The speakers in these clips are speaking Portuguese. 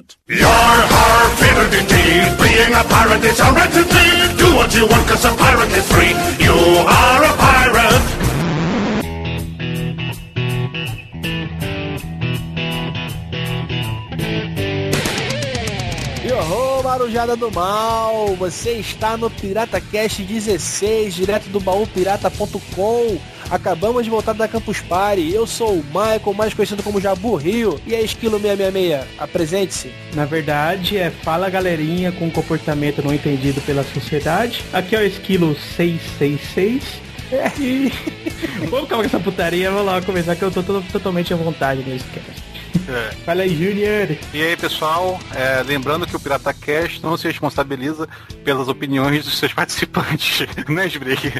pirate. Yar, har, fiddle indeed. Being a pirate is a indeed. Do what you want, cause a pirate is free. You are a pirate. Yoho, Marujada do Mal! Você está no Pirata Cast 16, direto do baúpirata.com. Acabamos de voltar da Campus Party. Eu sou o Michael, mais conhecido como Jabu Rio. E a Esquilo 666, apresente-se. Na verdade, é fala galerinha com comportamento não entendido pela sociedade. Aqui é o Esquilo 666. E... Vamos acabar com essa putaria, vamos lá começar que eu tô todo- totalmente à vontade nesse cast. É. Fala aí, Junior. E aí, pessoal, é, lembrando que o Pirata Cast não se responsabiliza pelas opiniões dos seus participantes, né, Sbrick?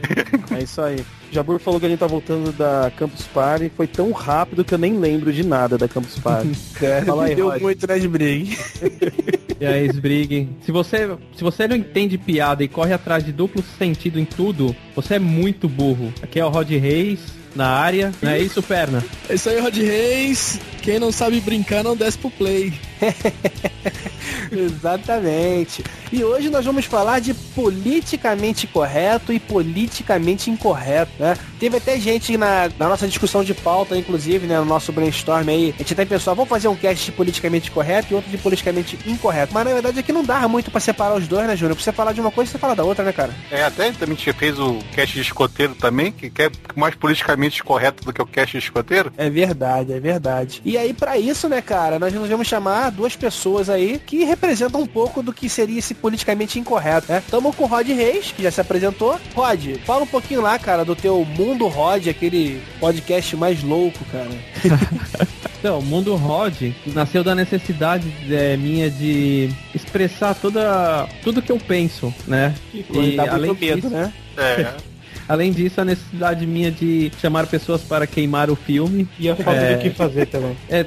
É isso aí. Jabur falou que a gente tá voltando da Campus Party. Foi tão rápido que eu nem lembro de nada da Campus Party. Fala aí, Deu Roger. muito nas brigas. E aí, Sbrig, se você, se você não entende piada e corre atrás de duplo sentido em tudo, você é muito burro. Aqui é o Rod Reis, na área, não é isso, perna? É isso aí, Rod Reis. Quem não sabe brincar não desce pro play. Exatamente. E hoje nós vamos falar de politicamente correto e politicamente incorreto, né? Teve até gente na, na nossa discussão de pauta, inclusive, né, no nosso brainstorm aí, a gente até pensou, ah, vamos fazer um cast de politicamente correto e outro de politicamente incorreto. Mas na verdade aqui não dá muito pra separar os dois, né, Júnior? Pra você falar de uma coisa, você fala da outra, né, cara? É, até também a gente fez o cast de escoteiro também, que é mais politicamente correto do que o cast de escoteiro. É verdade, é verdade. E aí, pra isso, né, cara, nós vamos chamar duas pessoas aí que representam um pouco do que seria esse politicamente incorreto, né? Tamo com o Rod Reis, que já se apresentou. Rod, fala um pouquinho lá, cara, do teu Mundo Rod, aquele podcast mais louco, cara. Então, o Mundo Rod nasceu da necessidade é, minha de expressar toda, tudo que eu penso, né? E dá muito medo, disso, né? É, além disso, a necessidade minha de chamar pessoas para queimar o filme. E a falta É. do que fazer também. É,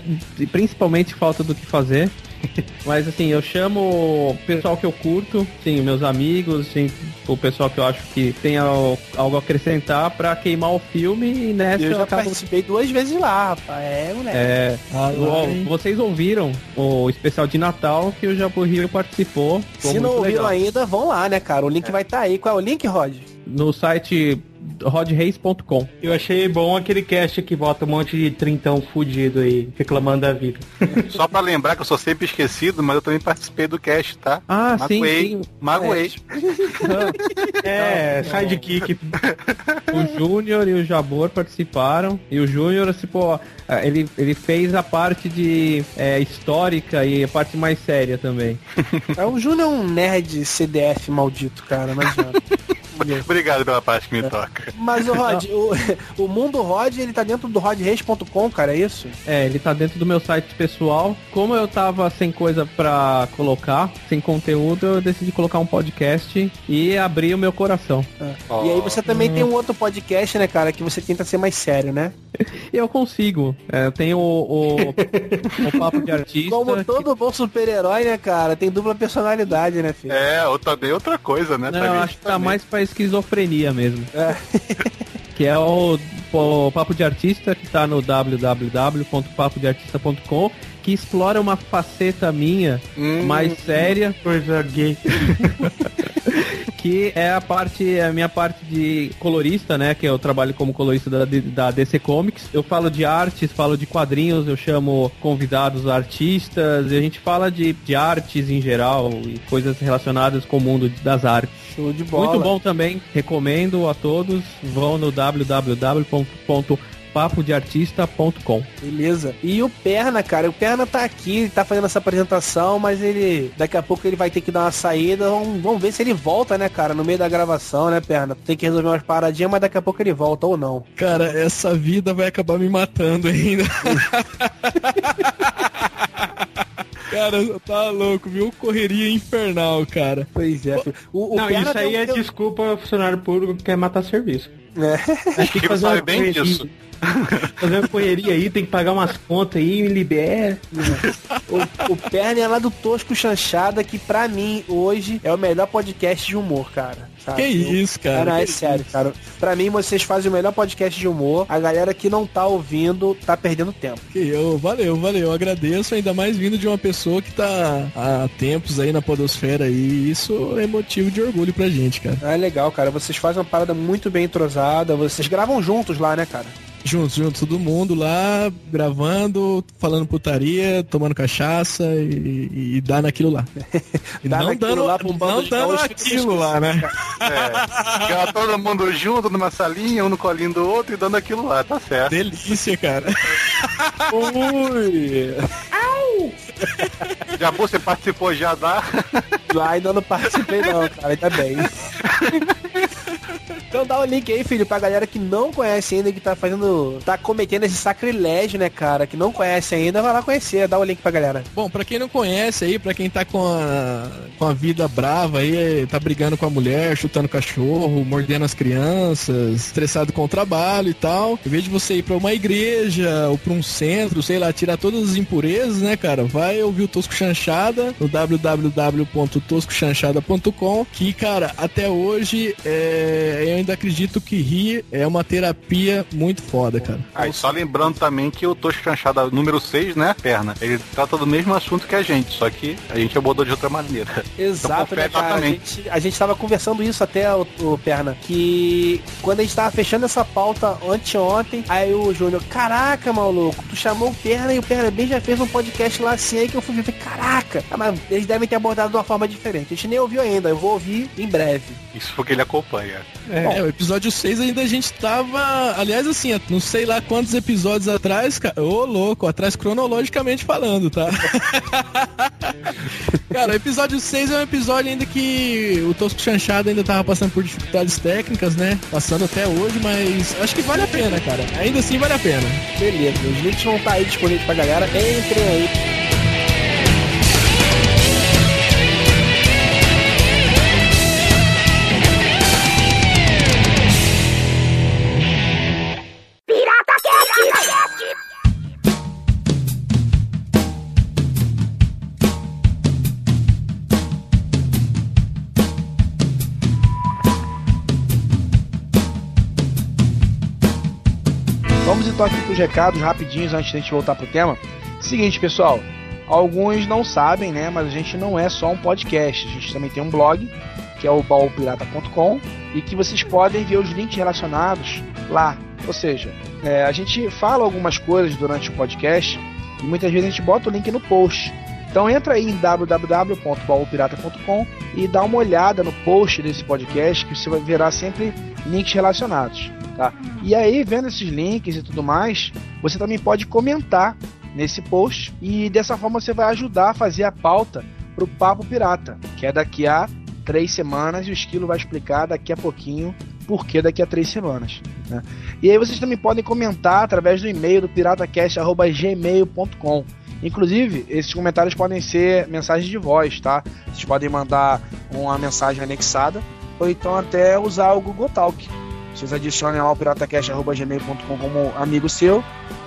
principalmente falta do que fazer. Mas assim, eu chamo o pessoal que eu curto, sim, meus amigos, sim, o pessoal que eu acho que tem al- algo a acrescentar pra queimar o filme e nessa Eu eu, já acabo. participei duas vezes lá, rapaz. É, moleque. É, Ah, o- vocês ouviram o especial de Natal que o Jabu Rio participou. Se não ouviram legal. ainda, vão lá, né, cara? O link vai estar aí. Qual é o link, Rod? No site rodreis.com. Eu achei bom aquele cast que bota um monte de trintão fudido aí, reclamando da vida. só pra lembrar que eu sou sempre esquecido, mas eu também participei do cast, tá? Ah, sim, Magoei, sim. magoei. É, sidekick. O Júnior e o Jabor participaram. E o Júnior, tipo, ele, ele fez a parte de é, histórica e a parte mais séria também. É, o Júnior é um nerd CDF maldito, cara. Não adianta. Obrigado pela parte que me toca. Mas o Rod, o, o mundo Rod, ele tá dentro do rodreis.com, cara, é isso? É, ele tá dentro do meu site pessoal. Como eu tava sem coisa pra colocar, sem conteúdo, eu decidi colocar um podcast e abrir o meu coração. E aí você também tem um outro podcast, né, cara, que você tenta ser mais sério, né? E eu consigo. É, eu tenho o, o, o papo de artista. Como todo bom super-herói, né, cara, tem dupla personalidade, né, filho? É, ou também outra coisa, né? Não, eu acho que tá mais pra esquizofrenia mesmo. É. que é o, o Papo de Artista, que tá no www.papodeartista.com, que explora uma faceta minha Hum. mais séria, Coisa gay. que é a parte, a minha parte de colorista, né? Que eu trabalho como colorista da, da DC Comics. Eu falo de artes, falo de quadrinhos, eu chamo convidados artistas, e a gente fala de, de artes em geral e coisas relacionadas com o mundo das artes. Show de bola. Muito bom também, recomendo a todos. Vão no www.papodeartista.com. Beleza. E o Perna, cara, o Perna tá aqui, ele tá fazendo essa apresentação, mas ele daqui a pouco ele vai ter que dar uma saída. Vamos, vamos ver se ele volta, né, cara, no meio da gravação, né, Perna? Tem que resolver umas paradinhas, mas daqui a pouco ele volta ou não. Cara, essa vida vai acabar me matando ainda. Cara, tá louco, viu? Correria infernal, cara. Pois é. filho. O, o Não, isso aí tem- é desculpa funcionário público que quer matar serviço. É. Tem que fazer bem correria. disso. Fazer uma correria aí, tem que pagar umas contas aí, me libera. O, o Perna é lá do Tosco Chanchada, que pra mim, hoje, é o melhor podcast de humor, cara. Tá? Que isso, cara. Não, é sério, cara. Pra mim, vocês fazem o melhor podcast de humor. A galera que não tá ouvindo tá perdendo tempo. Que eu, valeu, valeu. Eu agradeço, ainda mais vindo de uma pessoa que tá há tempos aí na podosfera aí. Isso é motivo de orgulho pra gente, cara. É legal, cara. Vocês fazem uma parada muito bem entrosada. Vocês gravam juntos lá, né, cara? Juntos, juntos, todo mundo lá, gravando, falando putaria, tomando cachaça e, e dá naquilo lá. E Dá não naquilo dando, lá bando não de dando aquilo lá, né? É. Ficava todo mundo junto numa salinha, um no colinho do outro e dando aquilo lá, tá certo. Delícia, cara. Ui! Já você participou já da. Lá ainda não participei não, cara. Ainda bem. Então dá o link aí, filho, pra galera que não conhece ainda, que tá fazendo. tá cometendo esse sacrilégio, né, cara? Que não conhece ainda, vai lá conhecer, dá o link pra galera. Bom, pra quem não conhece aí, pra quem tá com a, com a vida brava aí, tá brigando com a mulher, chutando cachorro, mordendo as crianças, estressado com o trabalho e tal, em vez de você ir pra uma igreja ou pra um centro, sei lá, tirar todas as impurezas, né, cara, vai ouvir o Tosco Chanchada no www.toscochanchada.com, que, cara, até hoje é, eu ainda acredito que rir é uma terapia muito foda, cara. Aí só lembrando também que o Tosco Chanchada número 6, né, perna, ele trata do mesmo assunto que a gente, só que a gente abordou de outra maneira. Exato, né, confere cara? A exatamente. gente, a gente tava conversando isso até, o, o Perna, que quando a gente tava fechando essa pauta anteontem, aí o Júnior, caraca, maluco, tu chamou o Perna e o Perna bem já fez um podcast lá assim, aí que eu fui ver, falei, caraca, ah, mas eles devem ter abordado de uma forma diferente. A gente nem ouviu ainda, eu vou ouvir em breve. Isso porque ele acompanha. É, o episódio 6 ainda a gente tava. Aliás, assim, não sei lá quantos episódios atrás, cara. Ô, louco, atrás cronologicamente falando, tá? cara, o episódio 6 é um episódio ainda que o Tosco Chanchado ainda tava passando por dificuldades técnicas, né? Passando até hoje, mas acho que vale a pena, cara. Ainda assim vale a pena. Beleza, os links vão estar aí disponíveis pra galera. Entrem aí. Recados rapidinhos antes da gente voltar pro tema. Seguinte, pessoal, alguns não sabem, né? Mas a gente não é só um podcast, a gente também tem um blog, que é o baulpirata.com, e que vocês podem ver os links relacionados lá. Ou seja, é, a gente fala algumas coisas durante o podcast e muitas vezes a gente bota o link no post. Então entra aí em www.baulpirata.com e dá uma olhada no post desse podcast que você vai verá sempre links relacionados. Tá? E aí, vendo esses links e tudo mais, você também pode comentar nesse post e dessa forma você vai ajudar a fazer a pauta pro Papo Pirata, que é daqui a três semanas e o Esquilo vai explicar daqui a pouquinho por que daqui a três semanas. né? E aí vocês também podem comentar através do e-mail do piratacast.gmail.com. Inclusive, esses comentários podem ser mensagens de voz, tá? Vocês podem mandar uma mensagem anexada ou então até usar o Google Talk. Vocês adicionem lá o piratacast.gmail.com como amigo seu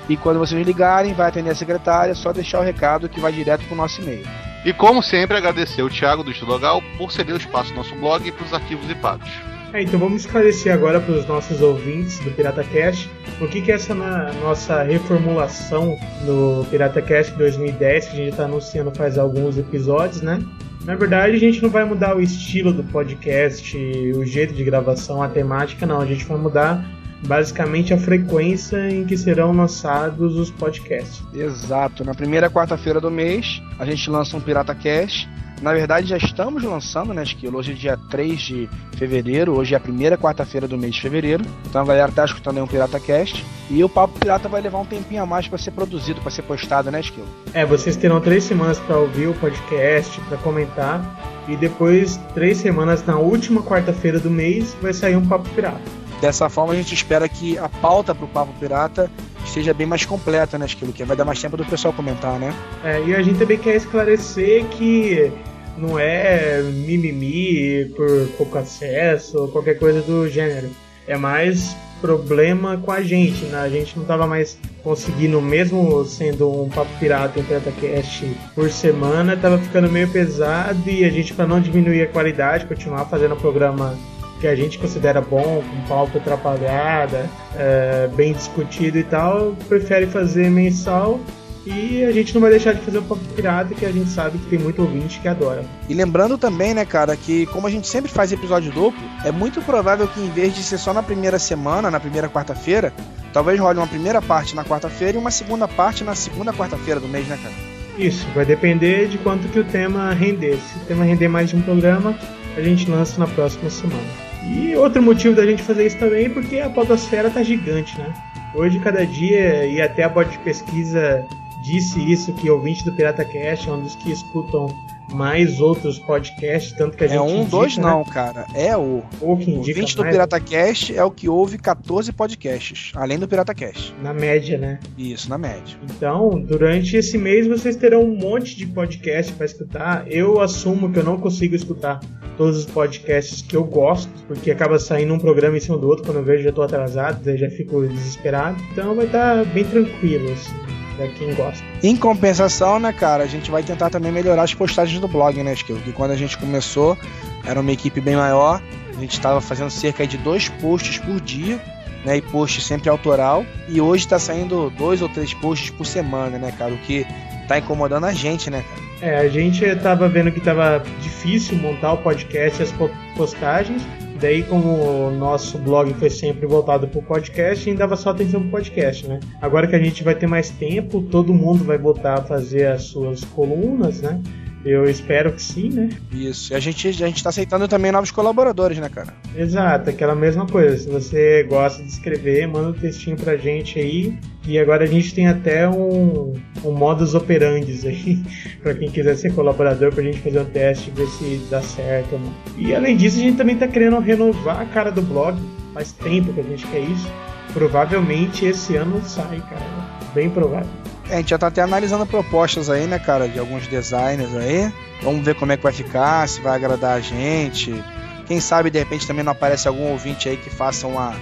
e quando vocês ligarem, vai atender a secretária, é só deixar o recado que vai direto pro nosso e-mail. E como sempre, agradecer o Thiago do Estudogal por ceder o espaço do nosso blog e para os arquivos zipados. É, então vamos esclarecer agora para os nossos ouvintes do PirataCast o que, que é essa na- nossa reformulação no PirataCast 2010 que a gente está anunciando faz alguns episódios, né? Na verdade, a gente não vai mudar o estilo do podcast, o jeito de gravação, a temática, não. A gente vai mudar basicamente a frequência em que serão lançados os podcasts. Exato, na primeira quarta-feira do mês a gente lança um Pirata Cast. Na verdade, já estamos lançando, né, Esquilo? Hoje é dia 3 de fevereiro, hoje é a primeira quarta-feira do mês de fevereiro. Então a galera tá escutando aí um Pirata Cast. E o Papo Pirata vai levar um tempinho a mais para ser produzido, para ser postado, né, Esquilo? É, vocês terão três semanas para ouvir o podcast, para comentar, e depois três semanas na última quarta-feira do mês vai sair um Papo Pirata. Dessa forma, a gente espera que a pauta pro Papo Pirata esteja bem mais completa, né, Esquilo? Que vai dar mais tempo do pessoal comentar, né? É, e a gente também quer esclarecer que não é mimimi por pouco acesso ou qualquer coisa do gênero. É mais problema com a gente, né? A gente não tava mais conseguindo, mesmo sendo um papo pirata e um PirataCast por semana, tava ficando meio pesado e a gente, para não diminuir a qualidade, continuar fazendo o programa que a gente considera bom, com pauta atrapalhada, é, bem discutido e tal, prefere fazer mensal e a gente não vai deixar de fazer o Papo Pirata, que a gente sabe que tem muito ouvinte que adora. E lembrando também, né, cara, que como a gente sempre faz episódio duplo, é muito provável que em vez de ser só na primeira semana, na primeira quarta-feira, talvez role uma primeira parte na quarta-feira e uma segunda parte na segunda quarta-feira do mês, né, cara? Isso, vai depender de quanto que o tema render. Se o tema render mais de um programa, a gente lança na próxima semana. E outro motivo da gente fazer isso também é porque a podosfera tá gigante, né? Hoje, cada dia, e até a bot de pesquisa disse isso, que ouvinte do Pirata Cast é um dos que escutam mais outros podcasts, tanto que a gente. É um, indica, dois né? não, cara. É o. Ou que O indica 20 do mais, Pirata Cast é o que ouve 14 podcasts, além do Pirata Cast. Na média, né? Isso, na média. Então, durante esse mês vocês terão um monte de podcast para escutar. Eu assumo que eu não consigo escutar todos os podcasts que eu gosto, porque acaba saindo um programa em cima do outro, quando eu vejo já tô atrasado, já fico desesperado. Então vai estar bem tranquilo, assim, pra quem gosta. Em compensação, né, cara, a gente vai tentar também melhorar as postagens do blog, né, Skill? Que quando a gente começou, era uma equipe bem maior, a gente estava fazendo cerca de dois posts por dia, né, e post sempre autoral, e hoje está saindo dois ou três posts por semana, né, cara, o que tá incomodando a gente, né, cara? É, a gente tava vendo que tava difícil montar o podcast e as po- postagens. Daí, como o nosso blog foi sempre voltado pro podcast, a gente dava só atenção pro podcast, né? Agora que a gente vai ter mais tempo, todo mundo vai voltar a fazer as suas colunas, né? Eu espero que sim, né? Isso. E a gente, a gente tá aceitando também novos colaboradores, né, cara? Exato, aquela mesma coisa. Se você gosta de escrever, manda um textinho pra gente aí. E agora a gente tem até um, um modus operandi aí, pra quem quiser ser colaborador, pra gente fazer um teste e ver se dá certo. E além disso, a gente também tá querendo renovar a cara do blog. Faz tempo que a gente quer isso. Provavelmente esse ano sai, cara. Bem provável. É, a gente já tá até analisando propostas aí, né, cara, de alguns designers aí. Vamos ver como é que vai ficar, se vai agradar a gente. Quem sabe, de repente, também não aparece algum ouvinte aí que faça uma,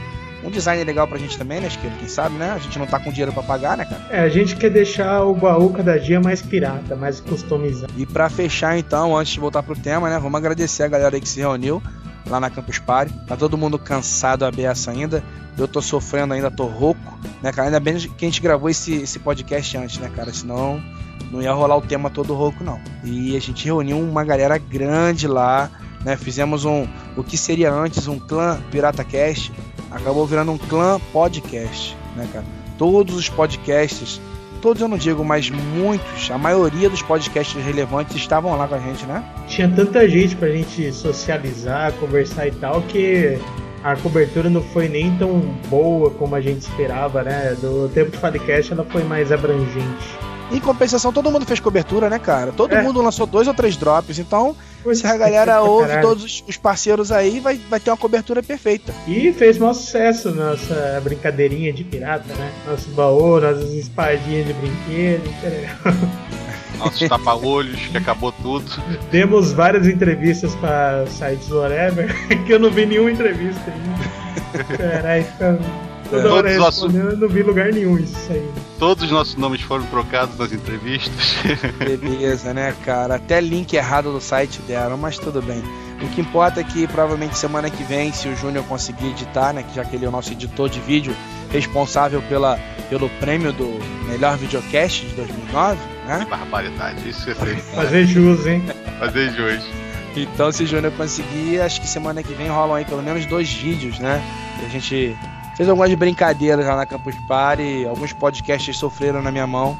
um design legal pra gente também, né, Esquilo? Quem sabe, né? A gente não tá com dinheiro pra pagar, né, cara? É, a gente quer deixar o baú cada dia mais pirata, mais customizado. E pra fechar, então, antes de voltar pro tema, né, vamos agradecer a galera aí que se reuniu lá na Campus Party. Tá todo mundo cansado a beça ainda. Eu tô sofrendo ainda, tô rouco, né, cara? Ainda bem que a gente gravou esse, esse podcast antes, né, cara? Senão não ia rolar o tema todo rouco, não. E a gente reuniu uma galera grande lá, né? Fizemos um, o que seria antes um clã Pirata Cast, acabou virando um clã podcast, né, cara? Todos os podcasts, todos eu não digo, mas muitos, a maioria dos podcasts relevantes estavam lá com a gente, né? Tinha tanta gente pra gente socializar, conversar e tal, que a cobertura não foi nem tão boa como a gente esperava, né? Do tempo de podcast ela foi mais abrangente. Em compensação, todo mundo fez cobertura, né, cara? Todo É. mundo lançou dois ou três drops, então Pois se a é, galera ouve caralho. todos os- os parceiros aí, vai, vai ter uma cobertura perfeita. E fez maior sucesso nossa brincadeirinha de pirata, né? Nosso baú, nossas espadinhas de brinquedo, que legal. Nossos tapa-olhos, que acabou tudo. Demos várias entrevistas pra sites whatever, que eu não vi nenhuma entrevista ainda. Caralho, fica toda hora respondendo, eu não vi lugar nenhum isso aí. Todos os nossos nomes foram trocados nas entrevistas. Beleza, né, cara? Até link errado do site deram, mas tudo bem. O que importa é que provavelmente semana que vem, se o Júnior conseguir editar, né, que já que ele é o nosso editor de vídeo, responsável pela, pelo prêmio do melhor videocast de 2009, né? Barbaridade, isso eu sei. Fazer jus, hein? Fazer hoje. Então, se o Júnior conseguir, acho que semana que vem rolam aí pelo menos dois vídeos, né? Que a gente fez algumas brincadeiras lá na Campus Party, alguns podcasts sofreram na minha mão.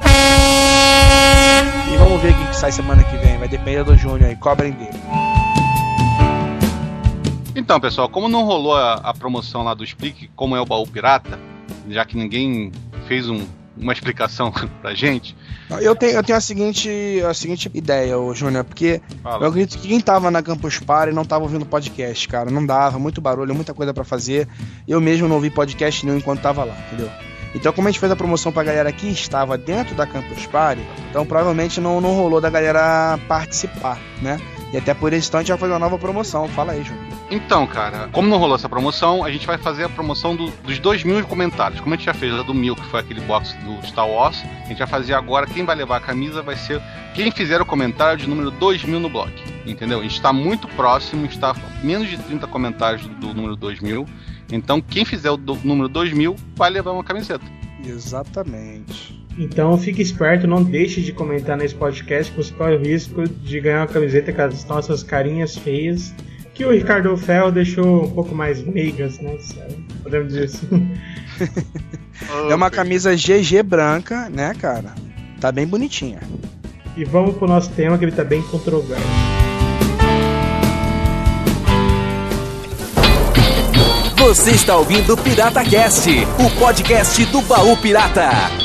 E vamos ver o que que sai semana que vem, vai depender do Júnior aí, cobrem dele. Então, pessoal, como não rolou a, a promoção lá do Explique como é o baú pirata, já que ninguém fez um- uma explicação pra gente, Eu tenho, eu tenho a seguinte, a seguinte ideia, ô Júnior, porque eu fala. acredito que quem tava na Campus Party não tava ouvindo podcast, cara. Não dava, muito barulho, muita coisa pra fazer. Eu mesmo não ouvi podcast nenhum enquanto tava lá, entendeu? Então, como a gente fez a promoção pra galera que estava dentro da Campus Party, então provavelmente não, não rolou da galera participar, né? E até por isso então a gente vai fazer uma nova promoção. Fala aí, Júnior. Então, cara, como não rolou essa promoção, a gente vai fazer a promoção do- dos dois mil comentários. Como a gente já fez a do mil, que foi aquele box do Star Wars, a gente vai fazer agora. Quem vai levar a camisa vai ser quem fizer o comentário de número 2000 no blog. Entendeu? A gente está muito próximo, está menos de 30 comentários do, do número 2000. Então, quem fizer o do, número 2000 vai levar uma camiseta. Exatamente. Então fique esperto, não deixe de comentar nesse podcast, que você corre o risco de ganhar uma camiseta com as nossas carinhas feias, que o Ricardo Ferro deixou um pouco mais meigas, né? Podemos dizer assim. é uma camisa GG branca, né, cara? Tá bem bonitinha. E vamos pro nosso tema que ele tá bem controverso. Você está ouvindo o Pirata Cast, o podcast do Baú Pirata.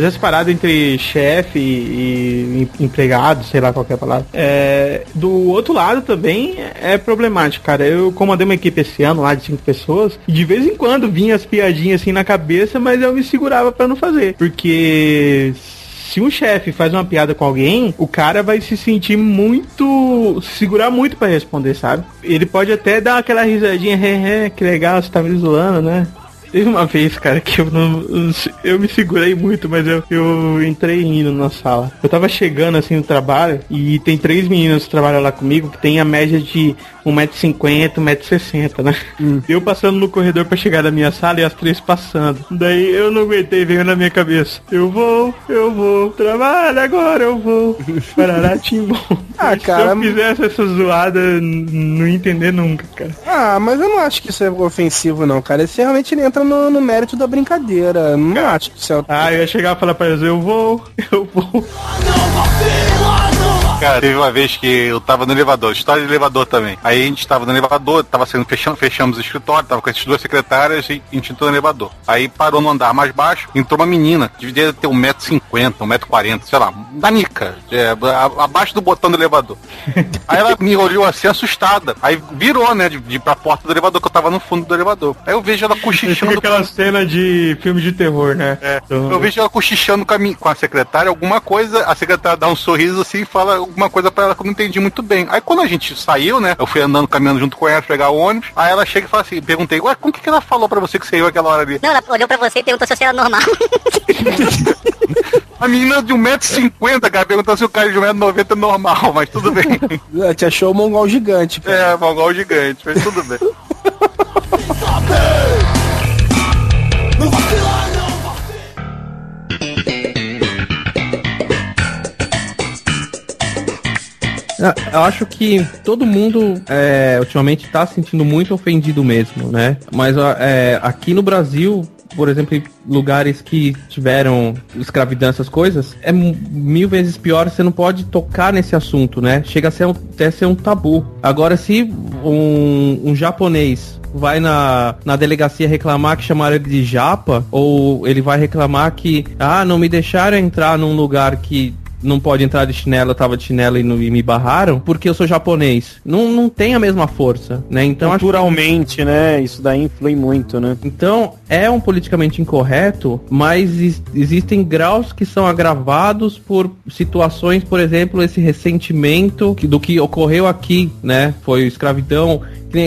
Mas essa parada entre chefe e, empregado, sei lá qualquer palavra, é, do outro lado também é problemático, cara. Eu comandei uma equipe esse ano lá de cinco pessoas e de vez em quando vinha as piadinhas assim na cabeça, mas eu me segurava para não fazer. Porque se um chefe faz uma piada com alguém, o cara vai se sentir muito. se segurar muito para responder, sabe? Ele pode até dar aquela risadinha, que legal, você tá me zoando, né? Teve uma vez, cara, que eu não. Eu me segurei muito, mas eu, eu entrei indo na sala. Eu tava chegando assim no trabalho e tem três meninas que trabalham lá comigo que tem a média de 1,50m, 1,60m, né? Hum. Eu passando no corredor para chegar da minha sala e as três passando. Daí eu não aguentei, veio na minha cabeça. Eu vou, eu vou, trabalho agora, eu vou. Parará, timbom. Ah, cara. Se eu fizesse essa zoada, não entender nunca, cara. Ah, mas eu não acho que isso é ofensivo, não, cara. Esse realmente entra no, no mérito da brincadeira. Não cara. acho que isso é. Ah, eu ia chegar e falar pra eles, eu vou, eu vou. Cara, teve uma vez que eu tava no elevador, história de elevador também. Aí a gente tava no elevador, tava sendo fechando, fechamos o escritório, tava com as duas secretárias e a gente entrou no elevador. Aí parou no andar mais baixo, entrou uma menina, devia ter 1,50m, 1,40m, sei lá, danica, é, abaixo do botão do elevador. Aí ela me olhou assim, assustada. Aí virou, né, de, de ir pra porta do elevador, que eu tava no fundo do elevador. Aí eu vejo ela cochichando. aquela cena de filme de terror, né? É. Eu vejo ela cochichando com a, com a secretária, alguma coisa, a secretária dá um sorriso assim e fala alguma coisa para ela que eu não entendi muito bem. Aí quando a gente saiu, né? Eu fui andando, caminhando junto com ela, pegar o ônibus. Aí ela chega e fala assim, perguntei, ué, como que, que ela falou para você que saiu aquela hora ali? Não, ela olhou pra você e perguntou se você era normal. A menina de 1,50m, cara, perguntou se o cara de 1,90m é normal, mas tudo bem. Te achou mongol gigante, cara. É, mongol gigante, mas tudo bem. Eu acho que todo mundo é, ultimamente está se sentindo muito ofendido mesmo, né? Mas é, aqui no Brasil, por exemplo, em lugares que tiveram escravidão, essas coisas, é mil vezes pior, você não pode tocar nesse assunto, né? Chega a ser um, até ser um tabu. Agora, se um, um japonês vai na, na delegacia reclamar que chamaram ele de japa, ou ele vai reclamar que, ah, não me deixaram entrar num lugar que não pode entrar de chinelo, eu tava de chinelo e, no, e, me barraram, porque eu sou japonês. Não, não tem a mesma força, né? Então Culturalmente, que... né? Isso daí influi muito, né? Então, é um politicamente incorreto, mas existem graus que são agravados por situações, por exemplo, esse ressentimento do que ocorreu aqui, né? Foi escravidão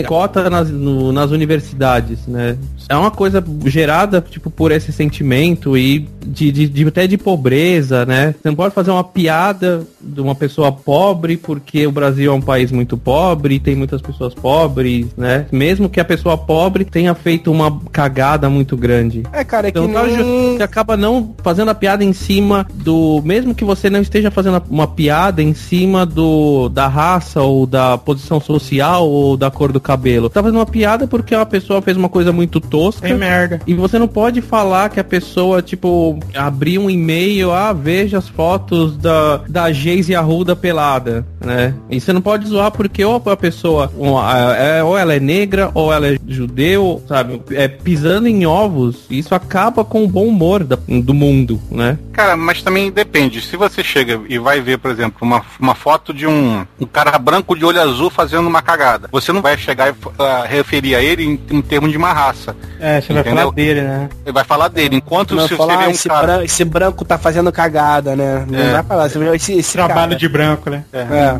cota nas, no, nas universidades, né? É uma coisa gerada, tipo, por esse sentimento e de, de, de, até de pobreza, né? Você não pode fazer uma piada de uma pessoa pobre porque o Brasil é um país muito pobre e tem muitas pessoas pobres, né? Mesmo que a pessoa pobre tenha feito uma cagada muito grande. É, cara, é então, que nem... você acaba não fazendo a piada em cima do... Mesmo que você não esteja fazendo uma piada em cima do da raça ou da posição social ou da cor do cabelo. Tá fazendo uma piada porque uma pessoa fez uma coisa muito tosca. É merda. E você não pode falar que a pessoa, tipo, abriu um e-mail, ah, veja as fotos da, da Geise Arruda pelada, né? E você não pode zoar porque ou a pessoa, ou, é, ou ela é negra, ou ela é judeu, sabe? É pisando em ovos. Isso acaba com o bom humor da, do mundo, né? Cara, mas também depende. Se você chega e vai ver, por exemplo, uma, uma foto de um, um cara branco de olho azul fazendo uma cagada, você não vai chegar e uh, referir a ele em, em termos de uma raça. É, você entendeu? vai falar dele, né? Ele vai falar dele. Enquanto não, se falar, você vê um esse, cara... branco, esse branco tá fazendo cagada, né? Não é. vai falar. Esse, esse Trabalho cara. de branco, né? É. É.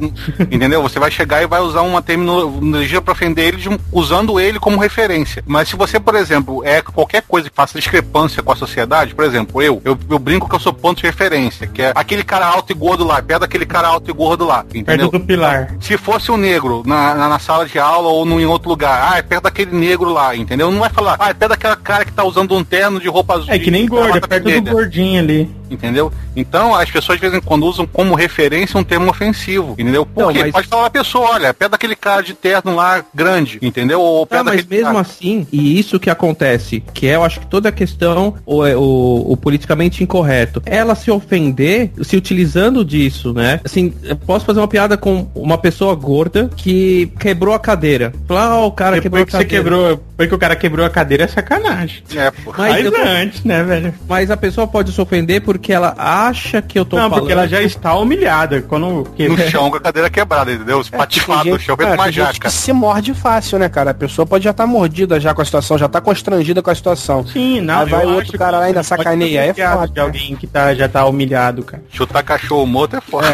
Entendeu? Você vai chegar e vai usar uma terminologia para ofender ele de- usando ele como referência. Mas se você, por exemplo, é qualquer coisa que faça discrepância com a sociedade, por exemplo, eu, eu, eu brinco que eu sou ponto de referência, que é aquele cara alto e gordo lá, perto daquele cara alto e gordo lá. Entendeu? Perto do pilar. Se fosse um negro na, na, na sala de aula ou num, em outro lugar, ah, é perto daquele negro lá, entendeu? Não vai falar, ah, é perto daquela cara que tá usando um terno de roupa azul. É que nem gordo, é perto do vermelha gordinho ali. Entendeu? Então as pessoas de vez em quando usam como referência um termo ofensivo, entendeu? Por Não, mas- Pode falar a pessoa, olha, é perto daquele cara de terno lá grande, entendeu? Ou Tá, perto mas mesmo cara. assim, e isso que acontece, que é, eu acho que toda a questão, o, é, o, o politicamente incorreto, ela se ofender se utilizando disso, né? Assim, eu posso fazer uma piada com uma pessoa gorda que quebrou a cadeira. Falar, ah, o cara quebrou Depois a que você cadeira. quebrou, depois que o cara quebrou a cadeira é sacanagem. É, pô. Mas Mas tô- antes, né, velho? Mas a pessoa pode se ofender porque ela acha que eu tô Não, falando. porque ela já está humilhada. Quando que... No chão com a cadeira quebrada, entendeu? Se Tem patifado no chão, feito cara, uma jaca. que se morde fácil, né, cara? A pessoa pode já estar mordida já com a situação, já tá constrangida com a situação. Sim, não. Aí vai o outro que cara lá e ainda sacaneia, é foda, De alguém que tá, já tá humilhado, cara. Chutar cachorro morto é foda.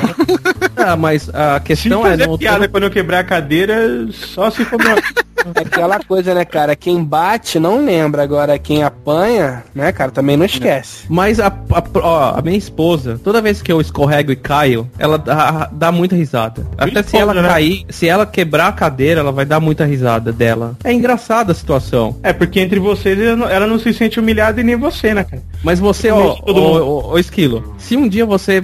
Ah, mas a Se questão é fazer não piada ter... quando eu quebrar a cadeira, só se for... É aquela coisa, né, cara? Quem bate não lembra, agora quem apanha, né, cara, também não esquece. Mas a, a, ó, a minha esposa, toda vez que eu escorrego e caio, ela dá, dá muita risada. Até se ela esposa, né? cair, se ela quebrar a cadeira, ela vai dar muita risada dela. É engraçada a situação. É, porque entre vocês ela não, ela não se sente humilhada e nem você, né, cara? Mas você, ó, ô, Esquilo, se um dia você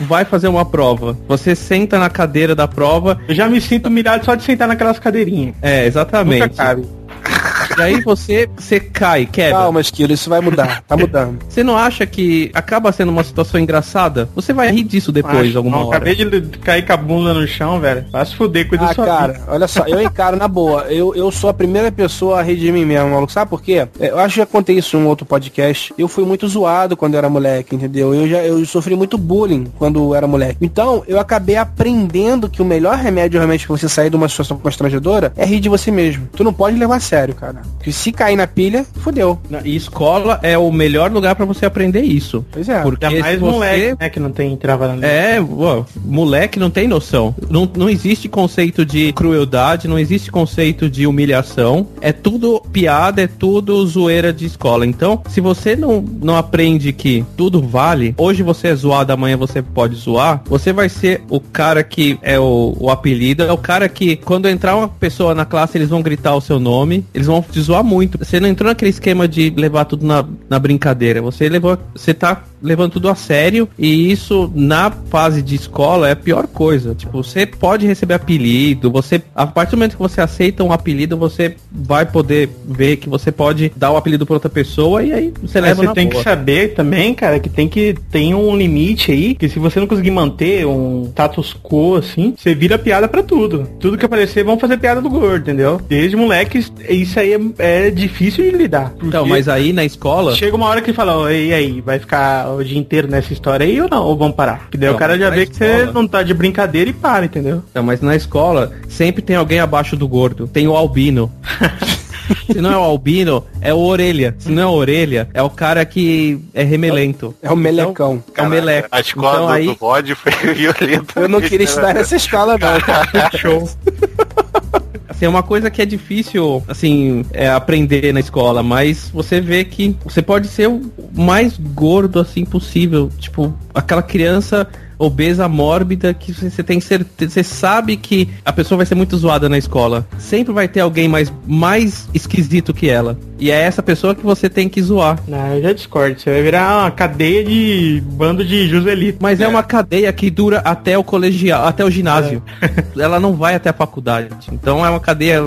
vai fazer uma prova, você senta na cadeira da prova, Eu já me sinto humilhado só de sentar naquelas cadeirinhas. é, Nunca exatamente. cabe. E aí você, você cai, quebra. Calma, Esquilo, isso vai mudar. Tá mudando. Você não acha que acaba sendo uma situação engraçada? Você vai rir disso depois, Acho- alguma não, hora. Acabei de cair com a bunda no chão, velho. Vai se fuder, cuida Ah, sua cara, vida. olha só, eu encaro na boa. Eu, eu sou a primeira pessoa a rir de mim mesmo, maluco. Sabe por quê? É, Eu acho que já contei isso em um outro podcast. Eu fui muito zoado quando eu era moleque, entendeu? Eu já eu sofri muito bullying quando eu era moleque. Então, eu acabei aprendendo que o melhor remédio realmente pra você sair de uma situação constrangedora é rir de você mesmo. Tu não pode levar a sério, cara. Porque se cair na pilha, fudeu. E escola é o melhor lugar pra você aprender isso. Pois é. Porque Ainda mais você moleque, né, que não tem trava na. É, ué, moleque não tem noção. Não, não existe conceito de crueldade, não existe conceito de humilhação. É tudo piada, é tudo zoeira de escola. Então, se você não, não aprende que tudo vale, hoje você é zoado, amanhã você pode zoar, você vai ser o cara que é o, o apelido, é o cara que quando entrar uma pessoa na classe, eles vão gritar o seu nome, eles vão te zoar muito. Você não entrou naquele esquema de levar tudo na, na brincadeira. Você levou, você tá levando tudo a sério e isso na fase de escola é a pior coisa. Tipo, você pode receber apelido, você a partir do momento que você aceita um apelido, você vai poder ver que você pode dar o apelido para outra pessoa e aí você leva você na tem boa. que saber também, cara, que tem que tem um limite aí, que se você não conseguir manter um status quo assim, você vira piada pra tudo. Tudo que aparecer vão fazer piada do gordo, entendeu? Desde moleque, isso aí é, é difícil de lidar. Então, porque mas aí na escola Chega uma hora que fala, ó, e aí, vai ficar o dia inteiro nessa história aí ou não? Ou vamos parar? Que daí Não, o cara já vê que você escola- não tá de brincadeira e para, entendeu? Então, mas na escola sempre tem alguém abaixo do gordo. Tem o albino. Se não é o albino, é o orelha. Se não é o orelha, é o cara que é remelento. É o melecão. É o meleco. A escola Então, do, aí- do bode foi violenta. Eu não queria estudar nessa escola, não, cara. Show. Assim, é uma coisa que é difícil, assim, é, aprender na escola, mas você vê que você pode ser o mais gordo, assim, possível. Tipo, aquela criança obesa, mórbida, que você tem certeza, você sabe que a pessoa vai ser muito zoada na escola. Sempre vai ter alguém mais, mais esquisito que ela. E é essa pessoa que você tem que zoar. Não, eu já discordo. Você vai virar uma cadeia de bando de Joselito. Mas é. uma cadeia que dura até o colegial, até o ginásio. Ela não vai até a faculdade. Então é uma cadeia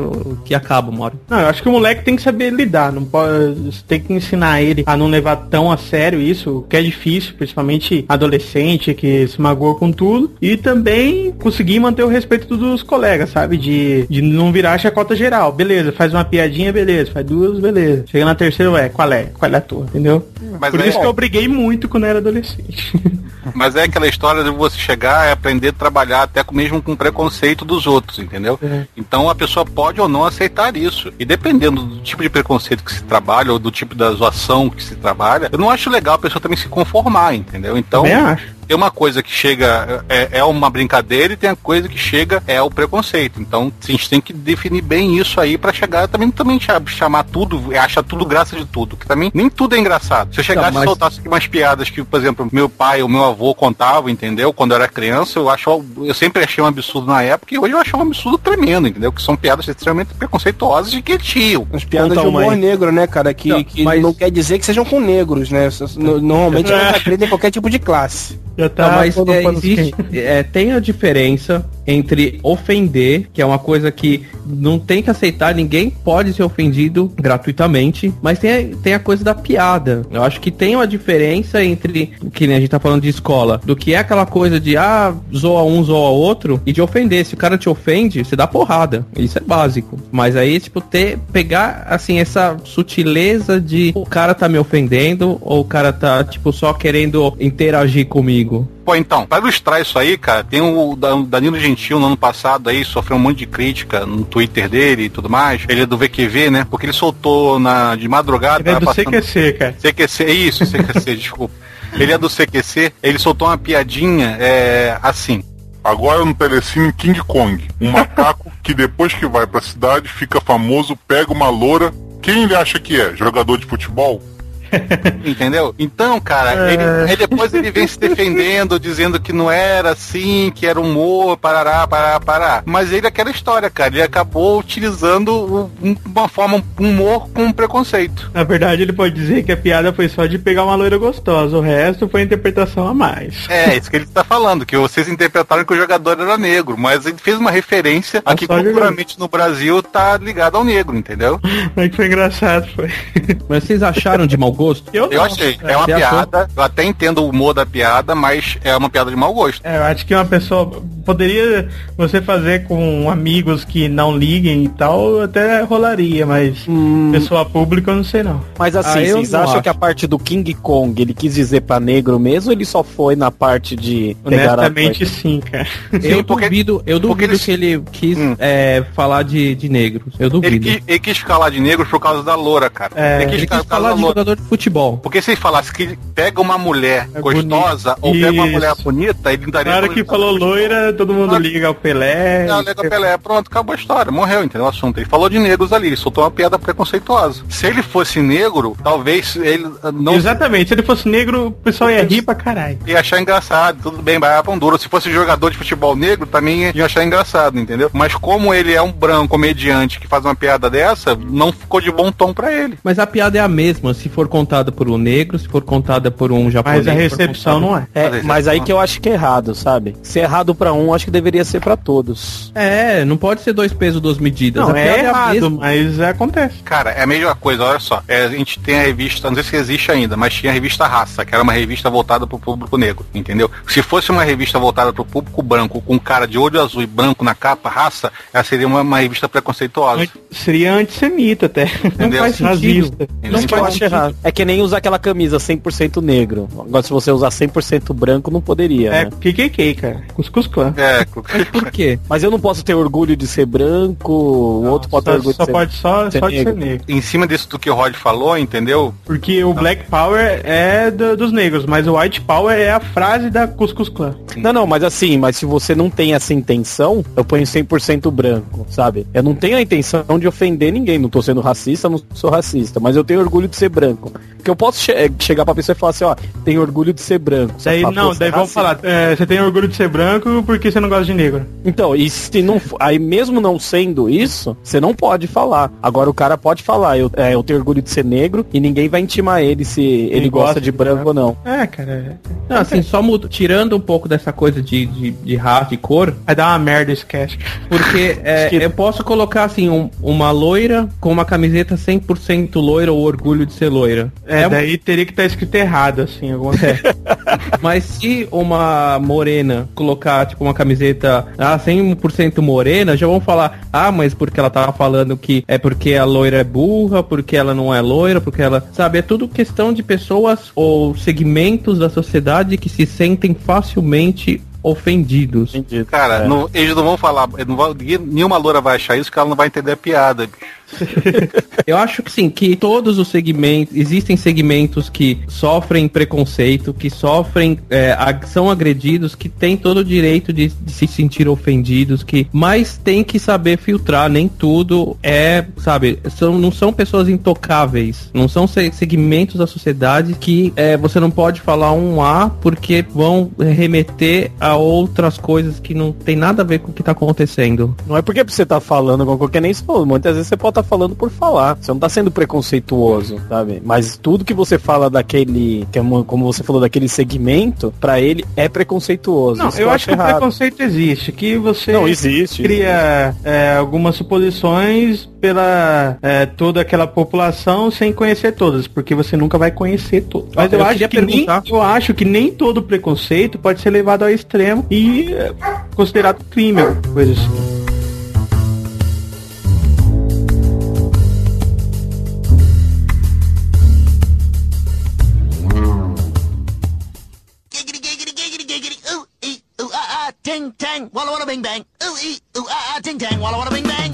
que acaba uma hora. Não, eu acho que o moleque tem que saber lidar. Não pode, você tem que ensinar ele a não levar tão a sério isso, que é difícil, principalmente adolescente que se magoou com tudo. E também conseguir manter o respeito dos colegas, sabe? De, de não virar chacota geral. Beleza, faz uma piadinha, beleza. Faz duas, beleza. Chega na terceira, ué, qual é? Qual é a tua? Entendeu? Mas Por é- isso que eu briguei muito quando eu era adolescente. Mas é aquela história de você chegar e aprender a trabalhar até mesmo com preconceito dos outros, entendeu? É. Então a pessoa pode ou não aceitar isso. E dependendo do tipo de preconceito que se trabalha ou do tipo da zoação que se trabalha, eu não acho legal a pessoa também se conformar, entendeu? Então, Também acho. Tem uma coisa que chega, é, é uma brincadeira e tem a coisa que chega, é o preconceito. Então a gente tem que definir bem isso aí pra chegar também, também cha- chamar tudo, achar tudo graça de tudo. Que também nem tudo é engraçado. Se eu chegasse Não, mas- e soltasse aqui umas piadas que, por exemplo, meu pai ou meu avô contavam, entendeu? Quando eu era criança, eu acho, eu sempre achei um absurdo na época e hoje eu acho um absurdo tremendo, entendeu? Que são piadas extremamente preconceituosas de que tio. As piadas Conta de humor aí. negro, né, cara? Que, Não, que mas- não quer dizer que sejam com negros, né? No- Normalmente elas aprendem qualquer tipo de classe. Já Não, tá mas todo é, existe, é, tem a diferença entre ofender, que é uma coisa que não tem que aceitar, ninguém pode ser ofendido gratuitamente, mas tem a, tem a coisa da piada. Eu acho que tem uma diferença entre, que nem a gente tá falando de escola, do que é aquela coisa de, ah, zoa um, zoa outro, e de ofender. Se o cara te ofende, você dá porrada. Isso é básico. Mas aí, tipo, ter, pegar, assim, essa sutileza de o cara tá me ofendendo, ou o cara tá, tipo, só querendo interagir comigo. Pô, então, pra ilustrar isso aí, cara, tem o Dan- Danilo Gentil no ano passado aí, sofreu um monte de crítica no Twitter dele e tudo mais. Ele é do VQV, né? Porque ele soltou na, de madrugada. Ele é do passando- CQC, cara. CQC, isso, CQC, desculpa. Ele é do CQC, ele soltou uma piadinha, é, assim. Agora no Telecine King Kong, um macaco que depois que vai pra cidade fica famoso, pega uma loura. Quem ele acha que é? Jogador de futebol? Entendeu? Então, cara, ele, aí depois ele vem se defendendo, dizendo que não era assim, que era humor, parará, parará, parará. Mas ele é aquela história, cara. Ele acabou utilizando um- uma forma, um humor com preconceito. Na verdade, ele pode dizer que a piada foi só de pegar uma loira gostosa. O resto foi interpretação a mais. É, isso que ele tá falando, que vocês interpretaram que o jogador era negro, mas ele fez uma referência a que só jogador. culturalmente no Brasil tá ligado ao negro, entendeu? Mas que foi engraçado, foi. Mas vocês acharam de mau gosto? Eu, Eu achei. É uma Você achou? piada, eu até entendo o humor da piada, mas é uma piada de mau gosto. É, eu acho que uma pessoa poderia você fazer com amigos que não liguem e tal, até rolaria, mas pessoa pública eu não sei não. Mas assim, Ah, eu vocês acham acho. que a parte do King Kong ele quis dizer pra negro mesmo ou ele só foi na parte de pegar a Honestamente sim, cara. Eu porque- duvido, eu duvido eles- que ele quis Hum. é, falar de, de negros. Eu Ele, duvido. quis- ele quis falar de negros por causa da loura, cara. É, Ele quis por causa falar de loura. jogador de futebol. Porque se ele falasse que ele pega uma mulher É gostosa bonito. ou pega uma mulher bonita, ele daria. Na hora que falou loira, todo mundo liga ao Pelé. Não, nega Pelé, pronto, acabou a história, morreu, entendeu o assunto. Ele falou de negros ali, soltou uma piada preconceituosa. Se ele fosse negro, talvez ele ah, não Exatamente, se ele fosse negro, o pessoal ia rir pra caralho. ia achar engraçado, tudo bem, vai pão duro. Se fosse jogador de futebol negro, também ia achar engraçado, entendeu? Mas como ele é um branco comediante que faz uma piada dessa, não ficou de bom tom pra ele. Mas a piada é a mesma, se for contada por um negro, se for contada por um japonês. Mas a recepção contada- não é. É, Mas é- aí que eu acho que é errado, sabe? Se é errado pra um, acho que deveria ser pra todos. É, não pode ser dois pesos, duas medidas. Não, é a errado, mesma. mas acontece. Cara, é a mesma coisa, olha só. É, a gente tem a revista, não sei se existe ainda, mas tinha a revista Raça, que era uma revista voltada pro público negro, entendeu? Se fosse uma revista voltada pro público branco, com cara de olho azul e branco na capa, Raça, ela seria uma, uma revista preconceituosa. Seria antissemita até. Não Entendeu? faz sentido. Racista. Não Não faz pode errar. É que nem usar aquela camisa 100% negro. Agora, se você usar 100% branco, não poderia, É né? KKK, cara. Cuscuz Clã. É, Mas por quê? Mas eu não posso ter orgulho de ser branco, o outro pode ter orgulho só de ser... pode só, ser só de ser negro. negro. em cima disso do que o Rod falou, entendeu? Porque o Black Power é do- dos negros, mas o White Power é a frase da Cuscuz Clã. Não, não, mas assim, mas se você não tem essa intenção, eu ponho 100% branco, sabe? Eu não tenho a intenção de ofender ninguém, não tô sendo racista, não sou racista, mas eu tenho orgulho de ser branco. Porque eu posso che- eh, chegar pra pessoa e falar assim, ó, tenho orgulho de ser branco. Daí fala, não, "Pô, você daí é racista." falar, é, você tem orgulho de ser branco porque você não gosta de negro. Então, e se não. Aí mesmo não sendo isso, você não pode falar. Agora o cara pode falar, eu, é, eu tenho orgulho de ser negro e ninguém vai intimar ele se ele gosta, gosta de de branco ou não. É, cara. Não, assim, só muda, tirando um pouco dessa coisa de, de, de raça e cor, Vai dar uma merda esse cast. porque é, que- eu posso colocar assim, um- uma loira com uma camiseta 100% loira ou orgulho de ser loira. É, um- daí teria que estar escrito errado, assim, alguma coisa. Mas se uma morena colocar, tipo, uma camiseta ah, 100% morena, já vão falar, ah, mas porque ela tava falando que é porque a loira é burra, porque ela não é loira, porque ela. Sabe, é tudo questão de pessoas ou segmentos da sociedade que se sentem facilmente ofendidos. Entendi. Cara, É. não- eles não vão falar, não vão- ninguém- nenhuma loura vai achar isso, que ela não vai entender a piada, bicho. Eu acho que sim, que todos os segmentos, existem segmentos que sofrem preconceito, que sofrem, é, são agredidos, que têm todo o direito de, de se sentir ofendidos, que mas tem que saber filtrar, nem tudo é, sabe, são, não são pessoas intocáveis, não são se- segmentos da sociedade que é, você não pode falar um A porque vão remeter a outras coisas que não tem nada a ver com o que tá acontecendo. Não é porque você tá falando coisa que nem. Muitas vezes você pode estar falando por falar. Você não tá sendo preconceituoso, sabe? Mas tudo que você fala daquele, que é uma- como você falou, daquele segmento, pra ele é preconceituoso. Não, Isso eu acho que o errado. preconceito existe, que você Não, existe. cria é, algumas suposições pela é, toda aquela população sem conhecer todas, porque você nunca vai conhecer todas. Mas eu, Eu acho que nem, eu acho que nem todo preconceito pode ser levado ao extremo e é, considerado crime, coisa assim. Ting, tang, walla walla bing bang. Ooh, ee, ooh, ah, ah, ting, tang, walla walla bing bang.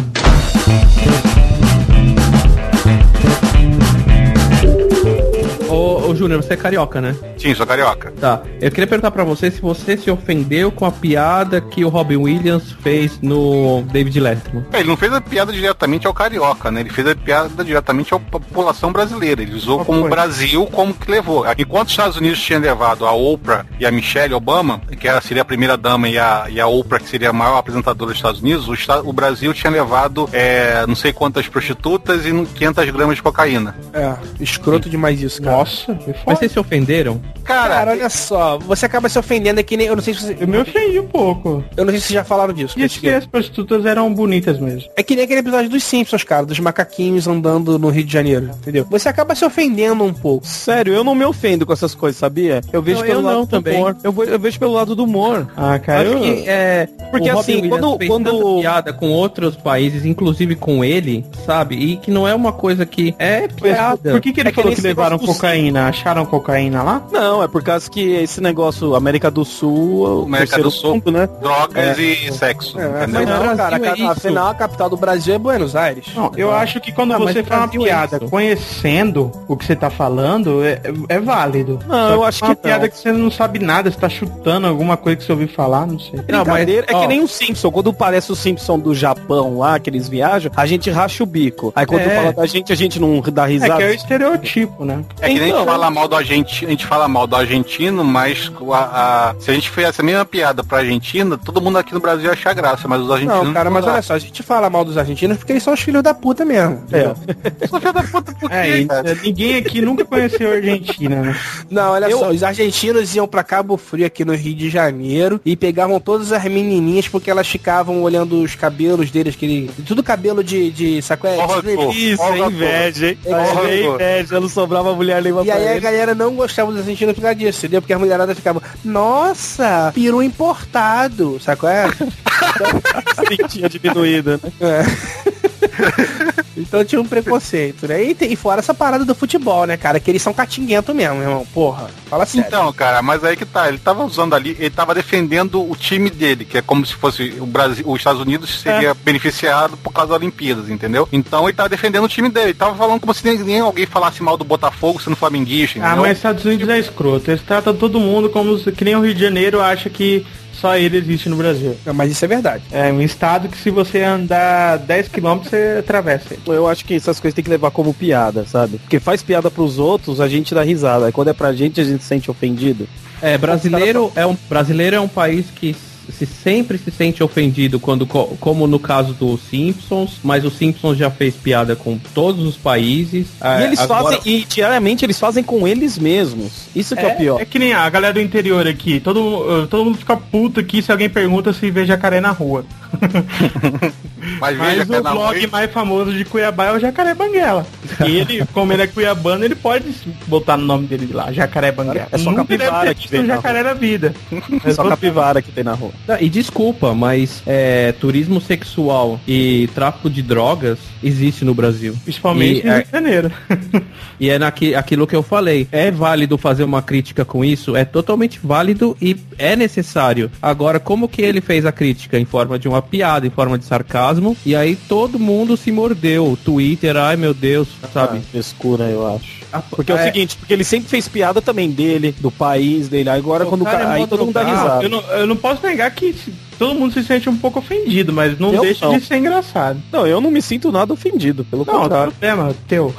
Ô, ô Júnior, você é carioca, né? Sim, sou carioca. Tá. Eu queria perguntar pra você se você se ofendeu com a piada que o Robin Williams fez no David Letterman. É, Ele não fez a piada diretamente ao carioca, né? Ele fez a piada diretamente à população brasileira. Ele usou como o Brasil como que levou. Enquanto os Estados Unidos tinham levado a Oprah e a Michelle Obama, que era, seria a primeira dama, e a, e a Oprah, que seria a maior apresentadora dos Estados Unidos, o, o Brasil tinha levado é, não sei quantas prostitutas e 500 gramas de cocaína. É, escroto demais isso, cara. Nossa, Mas vocês se ofenderam? Cara, Cara, olha só, você acaba se ofendendo aqui nem. Eu não sei se você. Eu me ofendi um pouco. Eu não sei se vocês já falaram disso. E se as prostitutas eram bonitas mesmo. É que nem aquele episódio dos Simpsons, cara, dos macaquinhos andando no Rio de Janeiro, entendeu? Você acaba se ofendendo um pouco. Sério, eu não me ofendo com essas coisas, sabia? Eu vejo Não, pelo eu lado não do também. humor. Eu, vou- eu vejo pelo lado do humor. Ah, cara, Acho eu... que é. Porque o assim, quando- fez quando- piada com outros países, inclusive com ele, sabe? E que não é uma coisa que é Mas piada. por que, que ele É que falou que esse levaram cocaína? Acharam cocaína lá? Não, é por causa que esse negócio, América do Sul, o América terceiro do Sul, mundo, né? drogas e sexo. É, mas não, cara, é afinal a capital do Brasil é Buenos Aires. Não, eu acho que quando Ah, você faz uma é piada isso. conhecendo o que você tá falando, é, é válido. Não, Só eu que acho é uma que piada não. que você não sabe nada, você tá chutando alguma coisa que você ouviu falar, não sei. Não, mas é que nem o Simpson. Quando parece o Simpson do Japão lá, que eles viajam, a gente racha o bico. Aí quando É. fala da gente, a gente não dá É risada. que é o estereotipo, né? É que nem a Então. gente fala mal do argentino, a gente fala mal do argentino, mas a, a- se a gente fizesse a mesma piada pra Argentina, todo mundo aqui no Brasil ia achar graça, mas os argentinos Não, cara, mas dá. olha só, a gente fala mal dos argentinos porque eles são os filhos da puta mesmo. É. Sou filho da puta por quê, É, cara? ninguém aqui nunca conheceu a Argentina, né? Não, olha Eu- só, os argentinos iam pra Cabo Frio aqui no Rio de Janeiro e pegavam todas as menininhas porque elas ficavam olhando os cabelos deles, que ele, tudo cabelo de, de saco é, Ó, Rancor, Isso, é inveja, hein? É, É inveja, não sobrava mulher nenhuma E pra aí a galera não gostava dos argentinos por causa disso, entendeu? Porque a mulherada ficava, nossa, peru importado, saco é? Tinha diminuída, né? É. então tinha um preconceito, né? E, tem- e fora essa parada do futebol, né, cara? Que eles são catinguento mesmo, meu irmão. Porra, fala sério. Então, cara, mas aí que tá, ele tava usando ali, ele tava defendendo o time dele, que é como se fosse o Brasil, os Estados Unidos seria beneficiado por causa das Olimpíadas, entendeu? Então ele tava defendendo o time dele, ele tava falando como se nem, nem alguém falasse mal do Botafogo sendo flamenguista, Ah, entendeu? mas Estados Unidos é escroto. Eles tratam todo mundo como se, que nem o Rio de Janeiro acha que só ele existe no Brasil. Mas isso é verdade. É um estado que se você andar 10 km você atravessa ele. Eu acho que essas coisas tem que levar como piada, sabe? Porque faz piada pros outros, a gente dá risada. Aí quando é pra gente, a gente se sente ofendido. É, brasileiro é um brasileiro é um país que se sempre se sente ofendido quando co- como no caso dos Simpsons, mas o Simpsons já fez piada com todos os países. E eles agora- fazem, e diariamente eles fazem com eles mesmos. Isso que é, o pior. É que nem a galera do interior aqui. Todo, mu- todo mundo fica puto aqui se alguém pergunta se vê jacaré na rua. Mas Mas é o blog rua- mais famoso de Cuiabá é o Jacaré Banguela. E ele, como ele é cuiabano, ele pode botar no nome dele lá, Jacaré Banguela. É só Nunca capivara deve ter que vem um na jacaré na vida. É só capivara que tem na rua. E desculpa, mas é, turismo sexual e tráfico de drogas existe no Brasil. Principalmente E no é- Rio de Janeiro. E é naqui, aquilo que eu falei. É válido fazer uma crítica com isso? É totalmente válido e é necessário. Agora, como que ele fez a crítica? Em forma de uma piada, em forma de sarcasmo e aí todo mundo se mordeu. Twitter, ai meu Deus, sabe? Ah, frescura, eu acho. Porque é, o seguinte, porque ele sempre fez piada também dele, do país dele. Agora O quando o cara cara. é Aí todo mundo dá risada. Eu não, eu não posso negar que todo mundo se sente um pouco ofendido, mas não Eu deixa não. de ser engraçado. Não, eu não me sinto nada ofendido, pelo Não, contrário. problema teu.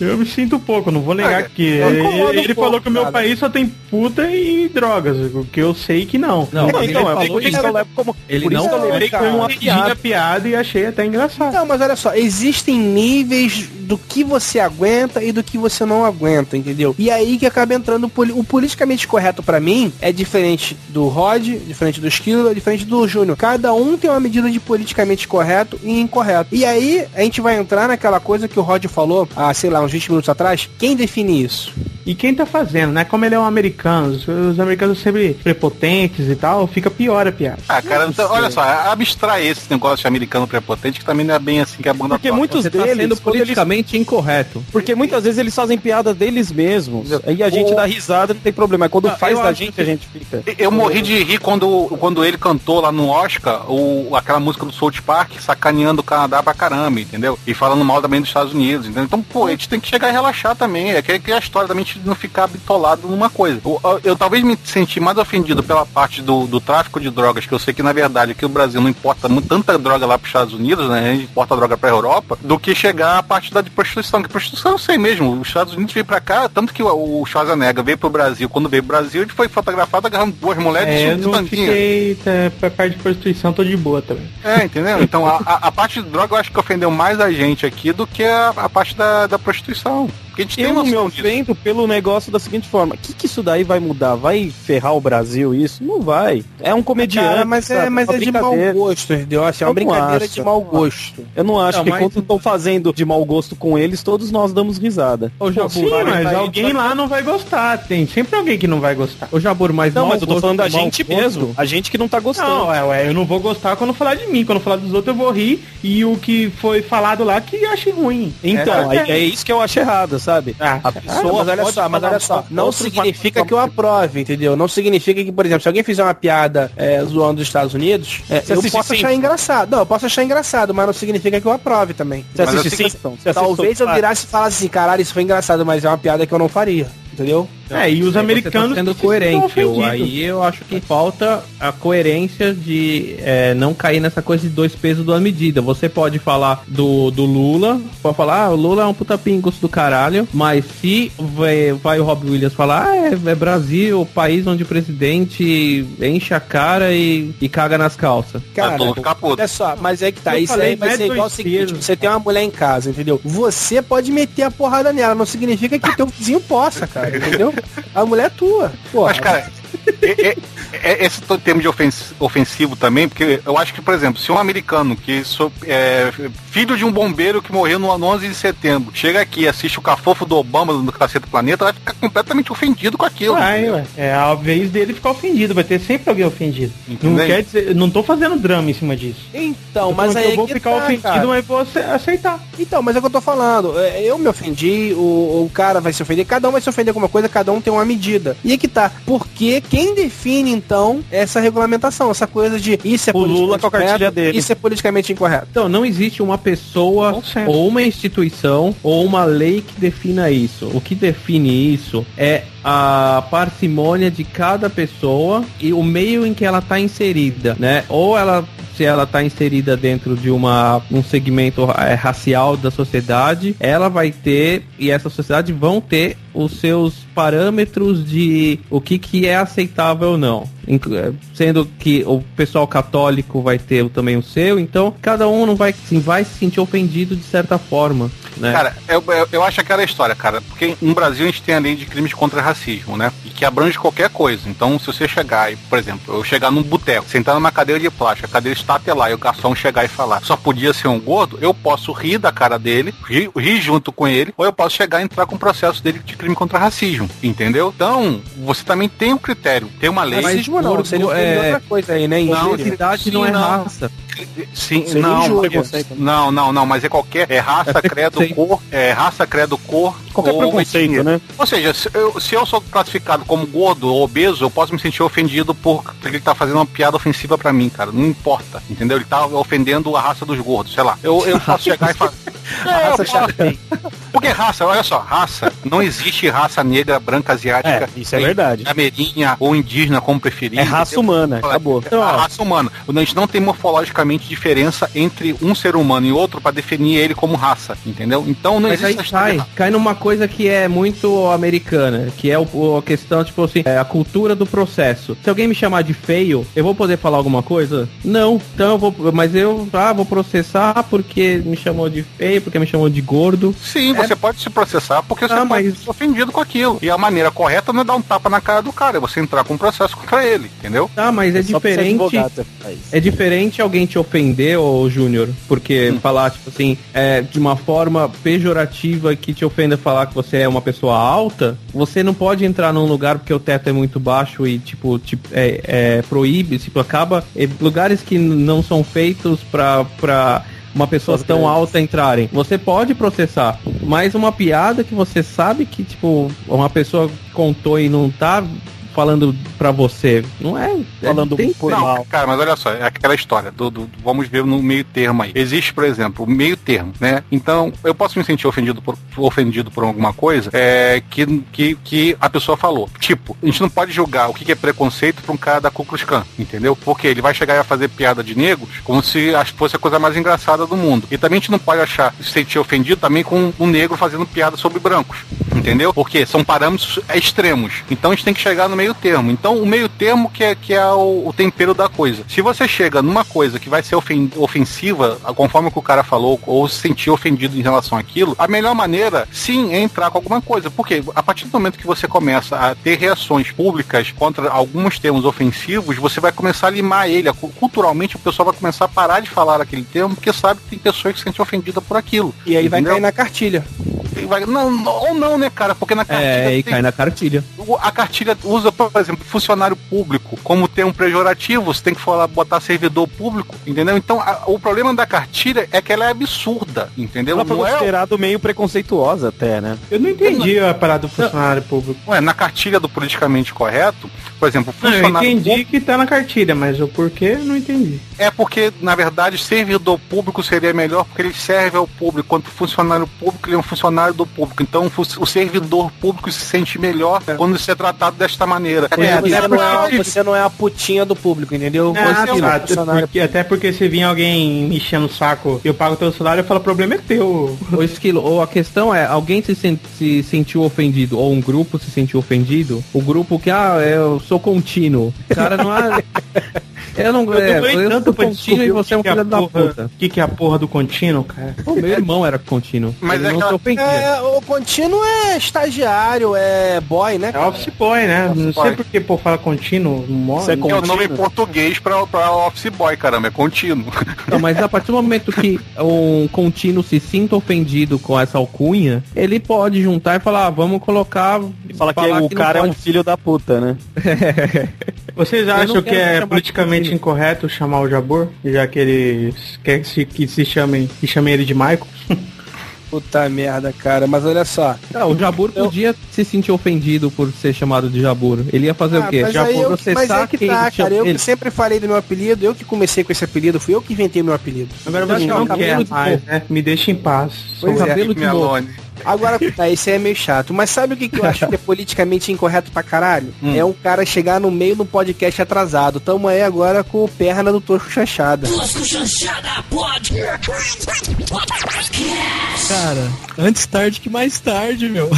Eu me sinto pouco, não vou negar Ah, que ele, um ele pouco, falou que o meu cara. país só tem puta e drogas, o que eu sei que não. Não, Não, ele então, é falou por isso eu levo como. Ele não eu levei como uma piada. piada, e achei até engraçado. Não, mas olha só, existem níveis do que você aguenta e do que você não aguenta, entendeu? E aí que acaba entrando o, poli- o politicamente correto pra mim é diferente do Rod, diferente do Esquilo, é diferente do Júnior. Cada um tem uma medida de politicamente correto e incorreto. E aí a gente vai entrar naquela coisa que o Rod falou, há, sei lá, uns 20 minutos atrás. Quem define isso? E quem tá fazendo, né? Como ele é um americano, os- os americanos sempre prepotentes e tal, fica pior a piada. Ah, cara, então, olha só, abstrai esse negócio de americano prepotente, que também não é bem assim que a banda Porque toca. muitos Você tá deles, sendo quando eles- politicamente incorreto. Porque muitas vezes eles fazem piada deles mesmos. Aí a gente O- dá risada, não tem problema. Mas quando Ah, faz eu da gente, que- a gente fica. Eu morri de rir quando, quando ele cantou lá no Oscar o, aquela música do South Park, sacaneando o Canadá pra caramba, entendeu? E falando mal também dos Estados Unidos, entendeu? Então, pô, a gente tem que chegar e relaxar também. É que, que a história também de não ficar bitolado numa coisa. Eu, eu- eu talvez me senti mais ofendido pela parte do, do tráfico de drogas, que eu sei que na verdade aqui o Brasil não importa muito, tanta droga lá pros Estados Unidos, né? A gente importa droga pra Europa, do que chegar a parte da de prostituição. Que prostituição eu sei mesmo. Os Estados Unidos veio pra cá, tanto que o, o Schwarzenegger veio pro Brasil. Quando veio pro Brasil, ele foi fotografado agarrando duas mulheres É, eu não fiquei é, pra parte de prostituição, tô de boa também. É, entendeu? Então a, a- a parte de droga eu acho que ofendeu mais a gente aqui do que a, a parte da, da prostituição. Porque a gente tem Eu não me noção disso. ofendo pelo negócio da seguinte forma: o que, que isso daí vai mudar? Vai ferrar o Brasil isso? Não vai. É um comediante. Cara, mas é, mas Uma é de mau gosto, entendeu? Assim, é uma brincadeira acho. de mau gosto. Eu não acho Não, que mas- quando estão fazendo de mau gosto com eles, todos nós damos risada. Ô, Jabur, Sim, mas alguém lá não vai gostar. Tem sempre alguém que não vai gostar. Ô, Jabur, mas Não, mas eu tô gosto, falando da gente gosto- mesmo. A gente que não tá gostando. Não, é, ué, eu não vou gostar quando falar de mim. Quando falar dos outros, eu vou rir. E o que foi falado lá que eu achei ruim. Então, é, é, é isso que eu acho errado, sabe? Ah, a Ah, pessoa mas olha só, mas olha só, não significa que eu aprove, entendeu? Não significa que, por exemplo, se alguém fizer uma piada é, zoando os Estados Unidos, é, eu posso achar engraçado. Não, eu posso achar engraçado, mas não significa que eu aprove também. Você assiste assiste Talvez eu virasse e falasse assim, caralho, isso foi engraçado, mas é uma piada que eu não faria, entendeu? É, e os Aí americanos tá sendo coerente. Eu, aí eu acho que falta a coerência de é, não cair nessa coisa de dois pesos, duas medidas. Você pode falar do, do Lula, pode falar, ah, o Lula é um puta pingus do caralho, mas se vai, vai o Rob Williams falar, ah, é, é Brasil, o país onde o presidente enche a cara e, e caga nas calças. Cara, olha só, mas é que tá, Eu isso falei, aí vai não é ser igual o seguinte, pesos. você tem uma mulher em casa, entendeu? Você pode meter a porrada nela, não significa que teu vizinho possa, cara, entendeu? A mulher é tua. Porra. Mas, cara, esse to- termo de ofens- ofensivo também, porque eu acho que, por exemplo, se um americano que sou, é filho de um bombeiro que morreu no, no 11 de setembro, chega aqui e assiste o cafofo do Obama no Cacete do Planeta, vai ficar completamente ofendido com aquilo. Vai, ué. É a vez dele ficar ofendido, vai ter sempre alguém ofendido. Não quer dizer, não tô fazendo drama em cima disso. Então, mas aí é eu vou que ficar tá, ofendido, cara. mas vou ace- aceitar. Então, mas é o que eu tô falando. É, Eu me ofendi, o, o cara vai se ofender, cada um vai se ofender com uma coisa, cada um tem uma medida. E é que tá. Porque quem define, então, essa regulamentação, essa coisa de isso é O Lula politicamente com a cartilha dele. Isso é politicamente incorreto. Então, não existe uma pessoa Consenso. ou uma instituição ou uma lei que defina isso. O que define isso é a parcimônia de cada pessoa e o meio em que ela está inserida, né? Ou ela se ela está inserida dentro de uma, um segmento é, racial da sociedade, ela vai ter, e essa sociedade vão ter os seus parâmetros de o que, que é aceitável ou não. Eh, Sendo que o pessoal católico vai ter também o seu, então cada um não vai, assim, vai se sentir ofendido de certa forma. Né? Cara, eu, eu, eu acho aquela história, cara, porque no Brasil a gente tem a lei de crimes contra racismo, né? E que abrange qualquer coisa. Então, se você chegar e, por exemplo, eu chegar num boteco, sentar numa cadeira de plástico, a cadeira está até lá e o garçom chegar e falar, só podia ser um gordo, eu posso rir da cara dele, rir, rir junto com ele, ou eu posso chegar e entrar com o processo dele de crime contra racismo, entendeu? Então, você também tem um critério, tem uma lei. Racismo não, seria um é- outra coisa aí, né? Não, não é raça. Sim, Seria não, injúria. mas- não, não, não, mas é qualquer, é raça, credo, preconceito. cor, é raça, credo, cor. Qualquer ou preconceito, etnia. né? Ou seja, se eu, se eu sou classificado como gordo ou obeso, eu posso me sentir ofendido por porque ele tá fazendo uma piada ofensiva pra mim, cara. Não importa, entendeu? Ele tá ofendendo a raça dos gordos, sei lá. Eu, eu posso chegar e falar. É, eu posso- Porque raça, olha só, raça, não existe raça negra, branca, asiática, É, isso é verdade. amerinha ou indígena, como preferir. É raça entendeu? humana, acabou. É a raça humana. A gente não tem morfologicamente diferença entre um ser humano e outro pra definir ele como raça, entendeu? Então não Mas aí existe cai, cai numa coisa que é muito americana, que é o, o- a questão, tipo assim, é a cultura do processo. Se alguém me chamar de feio, eu vou poder falar alguma coisa? Não. Então eu vou, mas eu ah, vou processar porque me chamou de feio, porque me chamou de gordo. Sim, você pode se processar porque você Ah, pode mas- ser ofendido com aquilo. E a maneira correta não é dar um tapa na cara do cara, é você entrar com um processo contra ele, entendeu? Tá, mas é, ser diferente. você faz. É diferente alguém te ofender, ô Júnior, porque Hum. falar, tipo assim, é, de uma forma pejorativa que te ofenda falar que você é uma pessoa alta, você não pode entrar num lugar porque o teto é muito baixo e, tipo, tipo é, é, proíbe, tipo, acaba. é, lugares que não são feitos pra. pra uma pessoa tão alta entrarem. Você pode processar, mas uma piada que você sabe que, tipo, uma pessoa contou e não tá falando pra você, não é? é Falando tem- por não, mal. cara, mas olha só, é aquela história do, do- vamos ver no meio termo aí. Existe, por exemplo, o meio termo, né? Então, eu posso me sentir ofendido por, ofendido por alguma coisa é, que, que, que a pessoa falou. Tipo, a gente não pode julgar o que é preconceito pra um cara da Ku Klux Klan, entendeu? Porque ele vai chegar e vai fazer piada de negros como se fosse a coisa mais engraçada do mundo. E também a gente não pode achar, se sentir ofendido também com um negro fazendo piada sobre brancos, entendeu? Porque são parâmetros extremos. Então a gente tem que chegar no meio termo. Então o meio termo que é, que é o, o tempero da coisa. Se você chega numa coisa que vai ser ofen- ofensiva, conforme o que o cara falou, ou se sentir ofendido em relação àquilo, a melhor maneira, sim, é entrar com alguma coisa. Porque a partir do momento que você começa a ter reações públicas contra alguns termos ofensivos, você vai começar a limar ele. Cu- Culturalmente, o pessoal vai começar a parar de falar aquele termo, porque sabe que tem pessoas que se sentem ofendidas por aquilo. E aí vai Entendeu? cair na cartilha. Vai- não, não- ou não, né, cara? Porque na cartilha. É, e tem- cai na cartilha. A cartilha usa, por exemplo, funcionário público como termo pejorativo, você tem que falar, botar servidor público, entendeu? Então, a- o problema da cartilha é que ela é absurda, entendeu? Ela foi Não é, considerado meio preconceituosa até, né? Eu não entendi a parada do funcionário público. ué, na cartilha do politicamente correto, por exemplo, Não, eu funcionário entendi que tá na cartilha, mas o porquê eu não entendi. É porque, na verdade, servidor público seria melhor porque ele serve ao público, enquanto funcionário público ele é um funcionário do público. Então o servidor público se sente melhor quando isso é tratado desta maneira. É, É, você, é não é, você não é a putinha do público, entendeu? Ah, Você, funcionário- porque- até porque se vir alguém me enchendo o saco eu pago teu salário, eu falo, o problema é teu. O esquilo, ou a questão é, alguém se, sen- se sentiu ofendido, ou um grupo se sentiu ofendido, o grupo que, ah, eu sou contínuo. Cara, não é. Eu não Eu é, eu tanto contínuo e você é um o que que filho da puta. O que, que é a porra do contínuo, cara? O meu irmão era contínuo. Mas é não aquela-. É, o contínuo é estagiário, é boy, né? É office boy, né? não boy. sei por que pô fala contínuo. Você é É o nome em contínuo? português pra, pra office boy, caramba, é contínuo. Não, mas a partir do momento que um contínuo se sinta ofendido com essa alcunha, ele pode juntar e falar, ah, vamos colocar. Fala que falar o não cara é um pode. filho da puta, né? Vocês acham não que é chamar politicamente contínuo. incorreto chamar o Jabor? Já que eles quer que se, que se chamem que chamem ele de Michael? Puta merda, cara. Mas olha só. Ah, o Jabur podia se sentir ofendido por ser chamado de Jabur. Ele ia fazer Ah, o quê? mas Jabur eu, processar mas é que quem tá, chama cara. Eu ele. que sempre falei do meu apelido, eu que comecei com esse apelido, fui eu que inventei meu apelido. Agora Então, você não cabelo quer mais, né? Me deixa em paz. Pois Sou- é. cabelo de. Agora, ah, esse aí é meio chato. Mas sabe o que, que eu acho que é politicamente incorreto pra caralho? É um cara chegar no meio do podcast atrasado. Tamo aí agora com o perna do Tosco Chanchada. Cara, antes tarde que mais tarde, meu.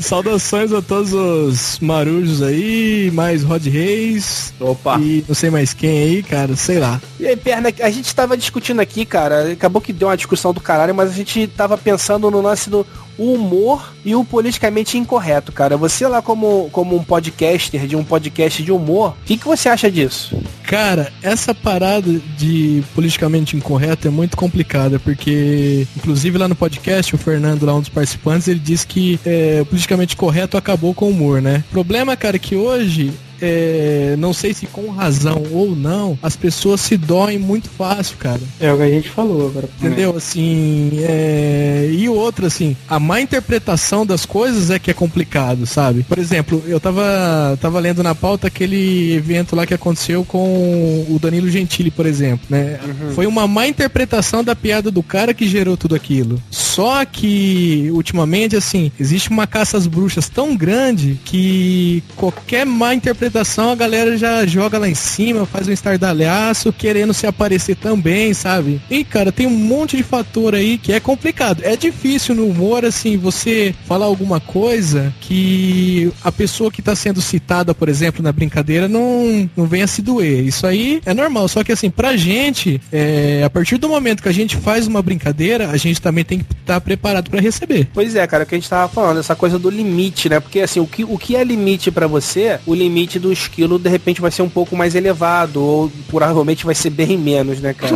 Saudações a todos os marujos aí, mais Rod Reis. Opa. E não sei mais quem aí, cara, sei lá. E aí, perna, a gente tava discutindo aqui, cara. Acabou que deu uma discussão do caralho, mas a gente tava pensando no lance do humor e o politicamente incorreto, cara. Você lá como, como um podcaster de um podcast de humor, o que, que você acha disso? Cara, essa parada de politicamente incorreto é muito complicada, porque, inclusive lá no podcast, o Fernando, lá um dos participantes, ele disse que é, o politicamente correto acabou com o humor, né? O problema, cara, é que hoje é, não sei se com razão ou não, as pessoas se doem muito fácil, cara. É o que a gente falou agora. Entendeu? Assim, é... e outra, assim, a má interpretação das coisas é que é complicado, sabe? Por exemplo, eu tava, tava lendo na pauta aquele evento lá que aconteceu com o Danilo Gentili, por exemplo, né? Foi uma má interpretação da piada do cara que gerou tudo aquilo. Só que, ultimamente, assim, existe uma caça às bruxas tão grande que qualquer má interpretação a galera já joga lá em cima, faz um estardalhaço, querendo se aparecer também, sabe? E, cara, tem um monte de fator aí que é complicado. É difícil no humor, assim, você falar alguma coisa que a pessoa que tá sendo citada, por exemplo, na brincadeira, não, não venha se doer. Isso aí é normal. Só que, assim, pra gente, é, a partir do momento que a gente faz uma brincadeira, a gente também tem que estar preparado pra receber. Pois é, cara, o que a gente tava falando, essa coisa do limite, né? Porque assim, o que, o que é limite pra você, o limite do esquilo de repente vai ser um pouco mais elevado, ou provavelmente vai ser bem menos, né, cara?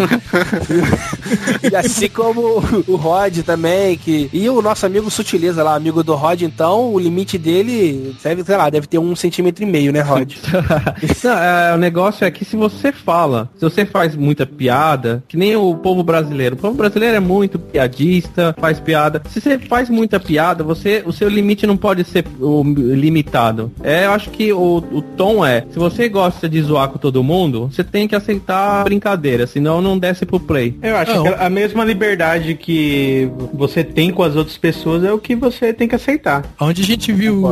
e assim como o Rod também, que. E o nosso amigo Sutileza lá, amigo do Rod, então, o limite dele deve, sei lá, deve ter um centímetro e meio, né, Rod? Não, é, o negócio é que se você fala, se você faz muita piada, que nem o povo brasileiro. O povo brasileiro é muito piadista, faz piada. Se você faz muita piada, você, o seu limite não pode ser o, limitado. É, eu acho que o, o tom é, se você gosta de zoar com todo mundo, você tem que aceitar a brincadeira, senão não desce pro play. Eu acho Não. que a mesma liberdade que você tem com as outras pessoas é o que você tem que aceitar. Onde a gente viu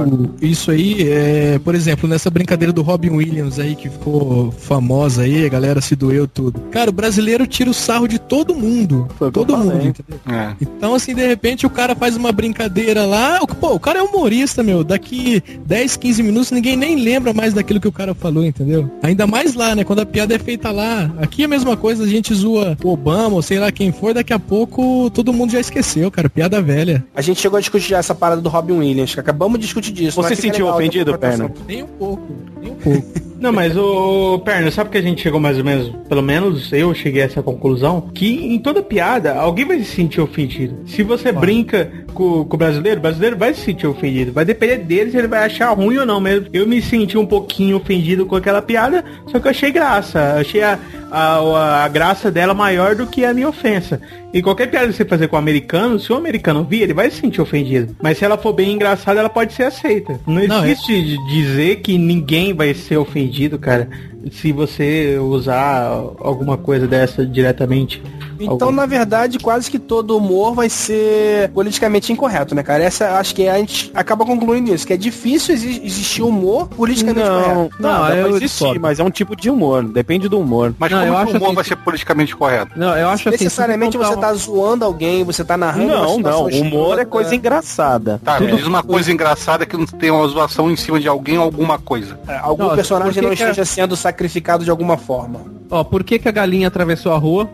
isso aí, é, por exemplo, nessa brincadeira do Robin Williams aí, que ficou famosa aí, a galera se doeu tudo. Cara, o brasileiro tira o sarro de todo mundo. todo mundo, entendeu? É. Então, assim, de repente o cara faz uma brincadeira lá. o- Pô, o cara é humorista, meu. Daqui 10, 15 minutos ninguém nem lembra mais daquilo que o cara falou, entendeu? Ainda mais lá, né? Quando a piada é feita lá. Aqui é a mesma coisa, a gente zoa o Obama ou sei lá quem for, daqui a pouco todo mundo já esqueceu, cara. Piada velha. A gente chegou a discutir já essa parada do Robin Williams, que acabamos de discutir disso. Você se sentiu legal ofendido. Perna? Nem um pouco, nem um pouco. Não, mas o Perna, sabe que a gente chegou mais ou menos, pelo menos eu cheguei a essa conclusão, que em toda piada alguém vai se sentir ofendido. Se você brinca com, com o brasileiro, o brasileiro vai se sentir ofendido. Vai depender dele se ele vai achar ruim ou não mesmo. Eu me senti um pouquinho ofendido com aquela piada, só que eu achei graça. Achei a, a, a graça dela maior do que a minha ofensa. E qualquer piada que você fazer com o americano, se o americano vir, ele vai se sentir ofendido. Mas se ela for bem engraçada, ela pode ser aceita. Não Não, é- existe de dizer que ninguém vai ser ofendido, cara, se você usar alguma coisa dessa diretamente. Então, Algum- na verdade, quase que todo humor vai ser politicamente incorreto, né, cara? Essa acho que a gente acaba concluindo isso, que é difícil exi- existir humor politicamente Não, correto. não, Não, dá eu pra existir, mas é um tipo de humor, depende do humor. Mas Não, como eu que acho o humor assim, vai ser politicamente correto? Não, eu acho assim. Necessariamente você tá zoando alguém, você tá narrando Não, não, humor é coisa engraçada. Tá, diz uma coisa engraçada que não tem uma zoação em cima de alguém ou alguma coisa. É, Algum Não, personagem não que é- esteja sendo sacrificado de alguma forma. Ó, por que, que a galinha atravessou a rua?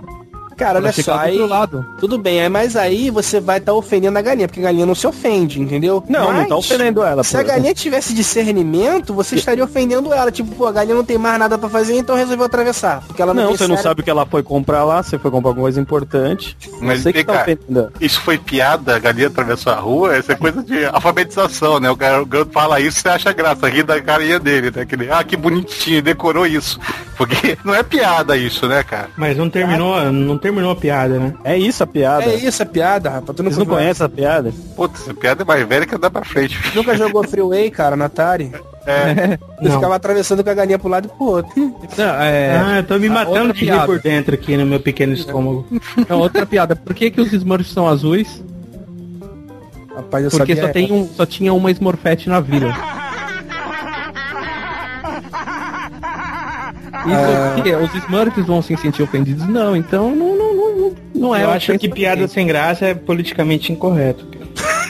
Cara, olha só, aí, tudo bem, aí, mas aí você vai estar ofendendo a galinha, porque a galinha não se ofende, entendeu? Não, não Mas, tá ofendendo ela. Se a pô. galinha tivesse discernimento, você estaria ofendendo ela. Tipo, pô, a galinha não tem mais nada pra fazer, então resolveu atravessar. Porque ela não, Não, você não sabe o que ela foi comprar lá, você foi comprar alguma coisa importante. Mas você que tá. Isso foi piada, a galinha atravessou a rua, essa é coisa de alfabetização, né? O garoto fala isso, você acha graça, ri da carinha dele, né? Que ele, ah, que bonitinho, decorou isso. Porque não é piada isso, né, cara? Mas não terminou, não terminou a piada, né? É isso a piada. É isso a piada, rapaz. Tu Vocês não conhecem a piada? Putz, essa piada é mais velha que andar pra frente. Nunca jogou Freeway, cara, na Atari? É. Eu Não. ficava atravessando com a galinha pro lado e pro outro. Não, é, Ah, eu tô me a matando de rir por dentro aqui no meu pequeno estômago. Não, outra piada. Por que, que os Smurfs são azuis? Rapaz, eu Porque sabia. só, tem um, só tinha uma Smurfette na vila. E quê? Os Smurfs vão se sentir ofendidos? Não, então não, não, não, não, é. eu acho que piada sem graça é politicamente incorreto.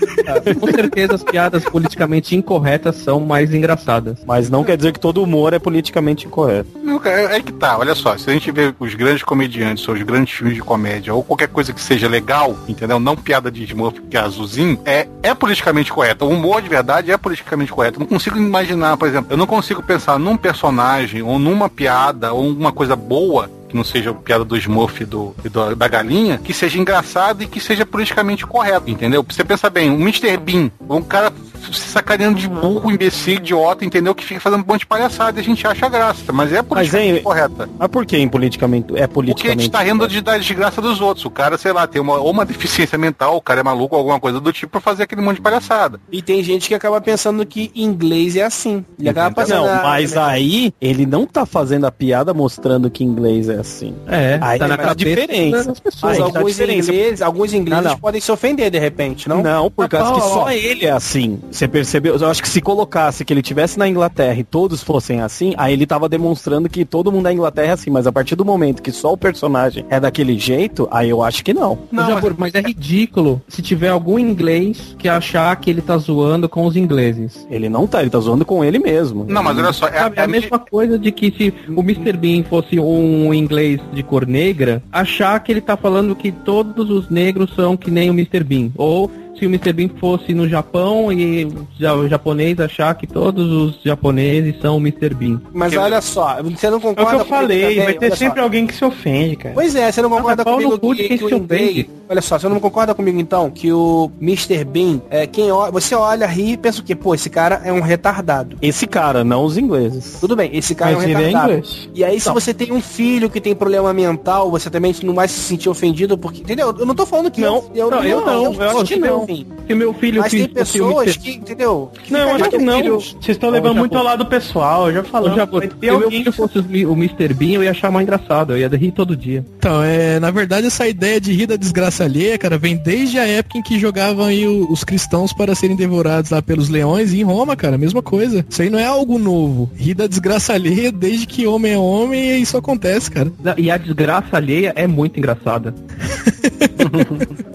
Com certeza as piadas politicamente incorretas são mais engraçadas. Mas não quer dizer que todo humor é politicamente incorreto. Não, cara, é que tá, olha só, se a gente vê os grandes comediantes, ou os grandes filmes de comédia, ou qualquer coisa que seja legal, entendeu? Não piada de Smurf que é azulzinho, é, é politicamente correto. O humor de verdade é politicamente correto. Eu não consigo imaginar, por exemplo, eu não consigo pensar num personagem, ou numa piada, ou uma coisa boa, que não seja piada do Smurf e do, e do- da galinha, que seja engraçado e que seja politicamente correto, entendeu? Você pensa bem, o Mr. Bean, um cara se sacaneando de burro, imbecil, idiota, entendeu? Que fica fazendo um monte de palhaçada e a gente acha graça. Mas é politicamente hein, correta. Mas por que em politicamente é Porque a politicamente? gente tá rindo de, da desgraça dos outros. O cara, sei lá, tem uma, ou uma deficiência mental, o cara é maluco, alguma coisa do tipo, pra fazer aquele monte de palhaçada. E tem gente que acaba pensando que inglês é assim. Ele acaba passando. Não, a- mas aí ele não tá fazendo a piada mostrando que inglês é assim. É, Aí tá na tá cabeça diferença. das pessoas. Mas Aí tá alguns diferença. ingleses, alguns ingleses Não, não. podem se ofender de repente, não? Não, por Ah, causa ó, que ó. só ele é assim. Você percebeu? Eu acho que se colocasse que ele tivesse na Inglaterra e todos fossem assim, aí ele tava demonstrando que todo mundo da Inglaterra é assim. Mas a partir do momento que só o personagem é daquele jeito, aí eu acho que não. Não, mas... mas é ridículo se tiver algum inglês que achar que ele tá zoando com os ingleses. Ele não tá, ele tá zoando com ele mesmo. Não, mas olha só, é, Sabe, é a mesma coisa de que se o Mr. Bean fosse um inglês de cor negra, achar que ele tá falando que todos os negros são que nem o Mr. Bean. Ou se o Mr. Bean fosse no Japão e o japonês achar que todos os japoneses são o Mr. Bean. Mas olha só, você não É o concorda que eu falei, vai ter sempre só. alguém que se ofende, cara. Pois é, você não concorda no comigo de que, quem que o se inglês... ofende. Olha só, você não concorda comigo então que o Mr. Bean, é, quem olha, você olha, ri e pensa o quê? Pô, esse cara é um retardado. Esse cara, não os ingleses. Tudo bem, esse cara Mas é um ele é retardado. inglês. E aí, se Não. você tem um filho que tem problema mental, você também não vai se sentir ofendido porque. Entendeu? Eu não tô falando que Não, eu, não, eu não, eu, eu acho que não. Enfim. Se meu filho Mas tem pessoas que, entendeu? Que Não, acho que não. filho, Vocês estão levando muito ao lado pessoal, eu já falei. Vai se meu filho fosse o Mr. Bean, eu ia achar mais engraçado. Eu ia rir todo dia. Então, é, na verdade, essa ideia de rir da desgraça alheia, cara, vem desde a época em que jogavam aí os cristãos para serem devorados lá pelos leões e em Roma, cara, mesma coisa. Isso aí não é algo novo. Rir da desgraça alheia desde que homem é homem e isso acontece, cara. E a desgraça alheia é muito engraçada.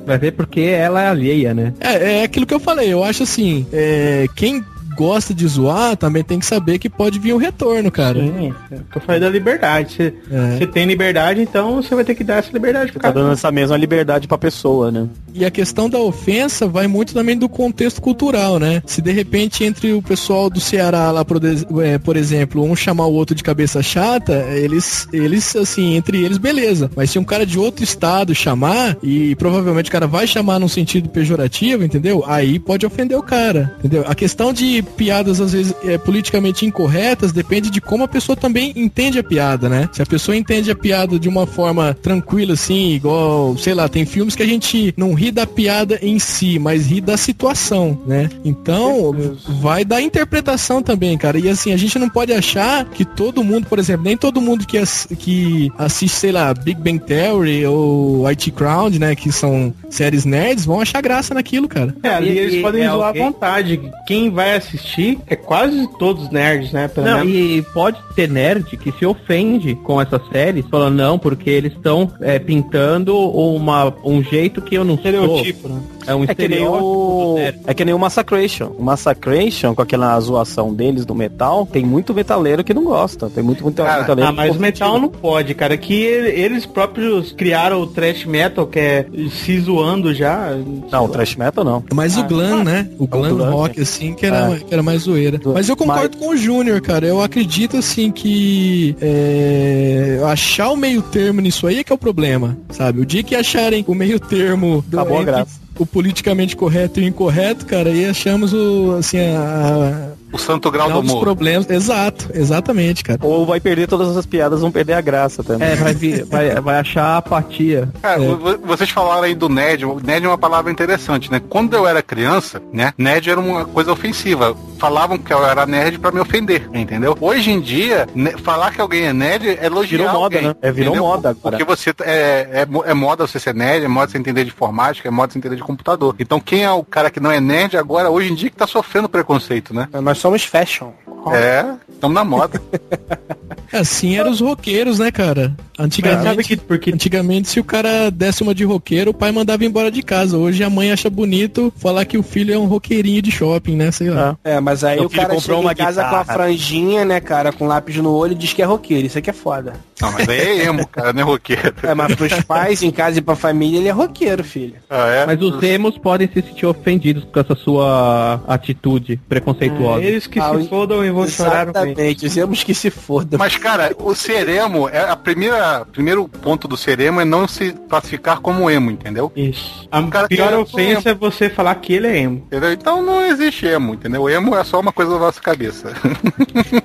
Vai ver porque ela é alheia, né? É, é aquilo que eu falei, eu acho assim, é, quem gosta de zoar também tem que saber que pode vir um retorno, cara. Sim, é o que eu falei da liberdade. Você, É. você tem liberdade, então você vai ter que dar essa liberdade pro Tá cara. dando essa mesma liberdade pra pessoa, né? E a questão da ofensa vai muito também do contexto cultural, né? Se de repente entre o pessoal do Ceará lá, por, é, por exemplo, um chamar o outro de cabeça chata, eles, eles, assim, entre eles, beleza. Mas se um cara de outro estado chamar, e provavelmente o cara vai chamar num sentido pejorativo, entendeu? Aí pode ofender o cara, entendeu? A questão de piadas, às vezes, é, politicamente incorretas depende de como a pessoa também entende a piada, né? Se a pessoa entende a piada de uma forma tranquila, assim, igual, sei lá, tem filmes que a gente não ri da piada em si, mas ri da situação, né? Então, vai dar interpretação também, cara. E assim, a gente não pode achar que todo mundo, por exemplo, nem todo mundo que, ass- que assiste, sei lá, Big Bang Theory ou IT Crowd, né, que são séries nerds, vão achar graça naquilo, cara. É, ali E- eles e- podem é zoar alguém- à vontade. Quem vai assistir é quase todos nerds, né? Pelo Não, menos. e pode ter nerd que se ofende com essas séries, falando não, porque eles estão é, pintando uma, um jeito que eu não Estereotipo, sou. né? É um É que nem estereótipo. o. do nerd. É que nem o Massacration. O Massacration, com aquela zoação deles do metal, tem muito metaleiro que não gosta. Tem muito, muito Cara, metaleiro Ah, mas que o metal não pode, cara. Que ele- eles próprios criaram o thrash metal, que é se zoando já. Não, o thrash metal não. Mas o glam, né? O glam glam, rock, assim, que era, É. era mais zoeira. Mas eu concordo com o Júnior, cara. Eu acredito, assim, que é, achar o meio termo nisso aí é que é o problema, sabe? O dia que acharem o meio termo do, Acabou a entre graça. o politicamente correto e o incorreto, cara, aí achamos o, assim, a... O santo grau do humor. problemas. Exato, exatamente, cara. Ou vai perder todas as piadas, vão perder a graça também. É, vai, vir, vai, vai achar apatia. Cara, vo- vocês falaram aí do nerd. Nerd é uma palavra interessante, né? Quando eu era criança, né? Nerd era uma coisa ofensiva. Falavam que eu era nerd pra me ofender, entendeu? Hoje em dia, ne- falar que alguém é nerd é elogiar Virou moda, alguém, né? É, virou entendeu? moda agora. Porque você é, é, é moda você ser nerd, é moda você entender de informática, é moda você entender de computador. Então quem é o cara que não é nerd agora, hoje em dia, que tá sofrendo preconceito, né? Nós somos fashion. É, estamos na moda. Assim eram os roqueiros, né, cara? Antigamente, Sabe que porque antigamente, se o cara desse uma de roqueiro, o pai mandava embora de casa. Hoje a mãe acha bonito falar que o filho é um roqueirinho de shopping, né? Sei lá. É, mas aí Meu o cara comprou chega uma em casa com a guitarra. franjinha, né, cara, com lápis no olho e diz que é roqueiro. Isso aqui é foda. Não, mas aí é emo, cara, não é roqueiro. É, mas pros pais em casa e pra família, ele é roqueiro, filho. Ah, é? Mas os emos podem se sentir ofendidos com essa sua atitude preconceituosa. eles que Ah, se fodam e vão chorar. Exatamente, dizemos que se foda. Mas, cara, o ser emo, é a primeira primeiro ponto do ser emo é não se classificar como emo, entendeu? Isso. A cara pior ofensa é você falar que ele é emo. Entendeu? Então não existe emo, entendeu? Emo é só uma coisa da nossa cabeça.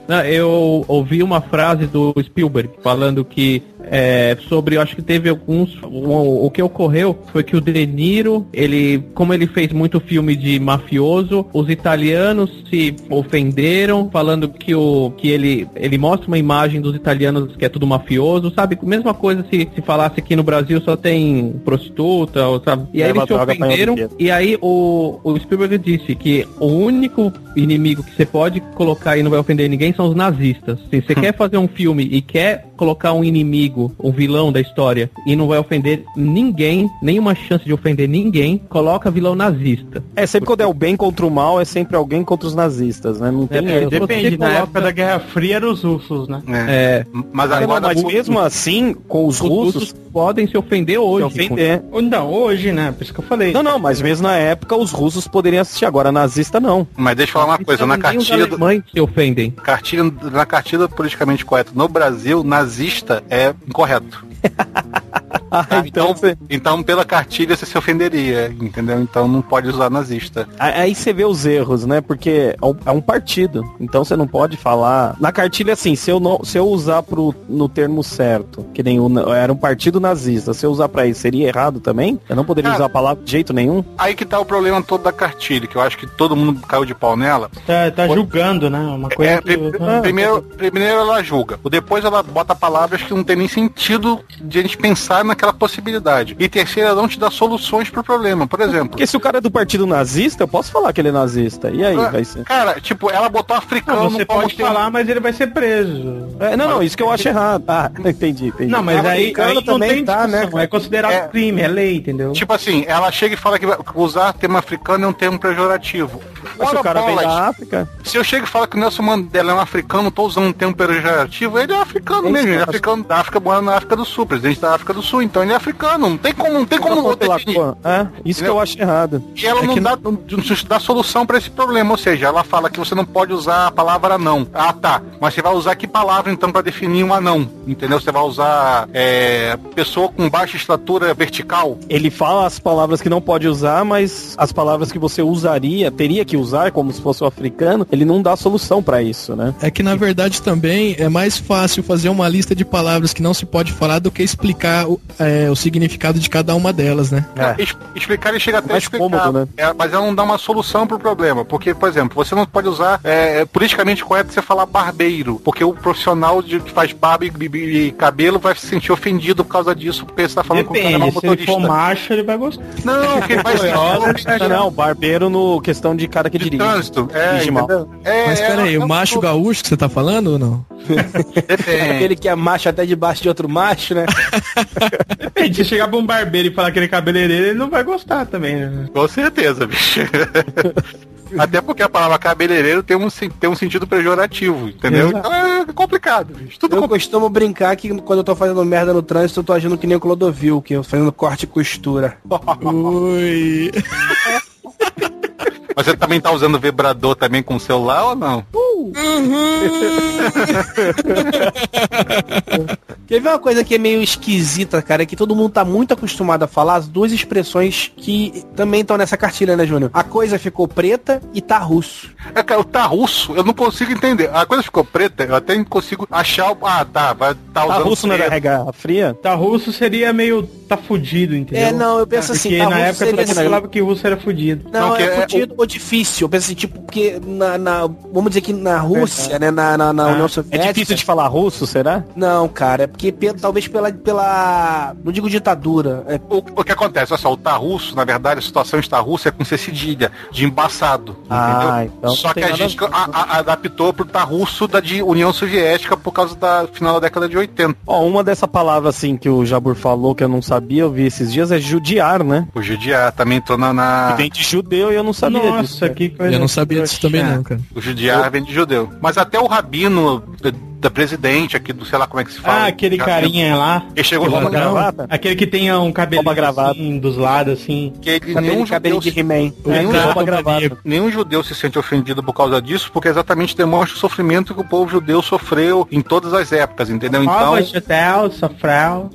Não, eu ouvi uma frase do Spielberg falando que é, sobre, eu acho que teve alguns. O, o que ocorreu foi que o De Niro, ele, como ele fez muito filme de mafioso, os italianos se ofenderam, falando que o que ele, ele mostra uma imagem dos italianos que é tudo mafioso, sabe? Mesma coisa se, se falasse aqui no Brasil só tem prostituta, ou, sabe? E aí Leva eles se ofenderam. E aí o, o Spielberg disse que o único inimigo que você pode colocar e não vai ofender ninguém são os nazistas. Se você quer fazer um filme e quer colocar um inimigo, um vilão da história, e não vai ofender ninguém, nenhuma chance de ofender ninguém, coloca vilão nazista. É, sempre quando é o bem contra o mal, é sempre alguém contra os nazistas, né? Não tem É, erro. depende, na coloca- época da Guerra Fria eram os russos, né? É. Mas Não, agora mas o- mesmo assim, com os Os russos, russos podem se ofender hoje. se ofender. Não, hoje, né? Por isso que eu falei. Não, não, mas mesmo na época os russos poderiam assistir, agora nazista não. Mas deixa eu falar uma coisa, na cartilha do, alemães se ofendem. cartilha, na cartilha do politicamente correto no Brasil, nazista é incorreto. Ah, então, então, pela cartilha você se ofenderia, entendeu? Então não pode usar nazista. Aí você vê os erros, né? Porque é um- é um partido. Então você não pode falar. Na cartilha, assim, se eu, não, se eu usar pro, no termo certo, que nem o, era um partido nazista, se eu usar pra isso, seria errado também? Eu não poderia Cara, usar a palavra de jeito nenhum? Aí que tá o problema todo da cartilha, que eu acho que todo mundo caiu de pau nela. Tá, tá julgando, né? Uma coisa É, que... pri- Ah, primeiro, primeiro ela julga, depois ela bota palavras que não tem nem sentido de a gente pensar naquela possibilidade. E terceiro, ela não te dá soluções pro problema. Por exemplo, Porque se o cara é do partido nazista, eu posso falar que ele é nazista. E aí, vai ser. cara, tipo, ela botou africano Não, você pode termo- falar, mas ele vai ser preso. É, não, não, isso que eu acho errado. Ah, entendi, entendi. Não, mas aí, aí não também tem tá, né, É considerado É. crime, é lei, entendeu? Tipo assim, ela chega e fala que vai- usar termo africano é um termo pejorativo. Mas Ora o cara vem bolas, da África, Se eu chego e falo que o Nelson Mandela é um africano, tô usando um termo pejorativo, ele é africano É mesmo, ele é africano da África, morando na África do Sul, presidente da África do Sul, então ele é africano, não tem como, não tem como não definir. É, isso que eu acho errado. E ela É não, que dá, não, não dá solução pra esse problema, ou seja, ela fala que você não pode usar a palavra não. Ah, tá. Mas você vai usar que palavra então pra definir um anão? Entendeu? Você vai usar é, pessoa com baixa estatura vertical? Ele fala as palavras que não pode usar, mas as palavras que você usaria, teria que usar, como se fosse o africano, ele não dá solução pra isso, né? É que na verdade também é mais fácil fazer uma lista de palavras que não se pode falar do que explicar o, é, o significado de cada uma delas, né? Es- Explicar ele chega até a Mais explicar, cômodo, né? É, mas ela não dá uma solução pro problema. Porque, por exemplo, você não pode usar é, é politicamente correto você falar barbeiro, porque o profissional de, que faz barba e, e- e cabelo vai se sentir ofendido por causa disso, porque você tá falando com o cara Depende, se ele for motorista. macho, ele vai gostar. Não, quem vai se Não, não, barbeiro no questão de cara que de dirige. trânsito. É, Dirige? É, Mas é, peraí, é, o macho gaúcho que você tá falando ou não? Depende. Aquele que é macho até debaixo de outro macho, né? Depende, se chegar pra um barbeiro e falar que ele é cabeleireiro, ele não vai gostar também, né? Com certeza, bicho. Até porque a palavra cabeleireiro tem um, tem um sentido pejorativo, entendeu? Exato. Então é complicado, bicho. Tudo Eu costumo brincar que quando eu tô fazendo merda no trânsito, eu tô agindo que nem o Clodovil, que eu tô fazendo corte e costura. Ui. Mas você também tá usando vibrador também com o celular ou não? Quer ver uma coisa que é meio esquisita, cara? É que todo mundo tá muito acostumado a falar as duas expressões que também estão nessa cartilha, né, Júnior? A coisa ficou preta e tá russo. É, cara, o tá russo, eu não consigo entender. A coisa ficou preta, eu até consigo achar o. Ah, tá, vai tá Tá usando. russo não era preto. regar fria? Tá russo seria meio. tá fudido, entendeu? É, não, eu penso assim, Porque tá na russo época seria todo mundo falava que russo era fudido. Não, Não, que é é- fudido ou difícil. Eu penso assim, tipo, porque na, na- vamos dizer que na Rússia, né, na, na, na União É Soviética... difícil de falar russo, será? Não, cara, é porque pe- talvez pela, pela... Não digo ditadura, é O, o que acontece? Olha só, o tá russo, na verdade, a situação está russa é com C cedilha, de embaçado. Ah, entendeu? então Só que a gente a- a- adaptou pro tá russo da de União Soviética por causa da final da década de 80. Ó, uma dessa palavra assim que o Jabur falou que eu não sabia, eu vi esses dias, é judiar, né? O judiar também entrou na. na- Que vem de judeu e eu não sabia disso. Nossa, que coisa. Eu não sabia disso também não, cara. O judiar vem de judeu. Mas até o rabino da presidente aqui do, sei lá como é que se fala. Ah, aquele carinha lá. Ele chegou lá gravata? Aquele que tem um cabelo assim, dos lados, assim. que ele, Cabelo- nenhum cabelo judeu de He-Man. Nenhum, É, gravata. gravata. nenhum judeu se sente ofendido por causa disso, porque exatamente demonstra o sofrimento que o povo judeu sofreu em todas as épocas, entendeu? Então, Ova, Chatel, Sofrau.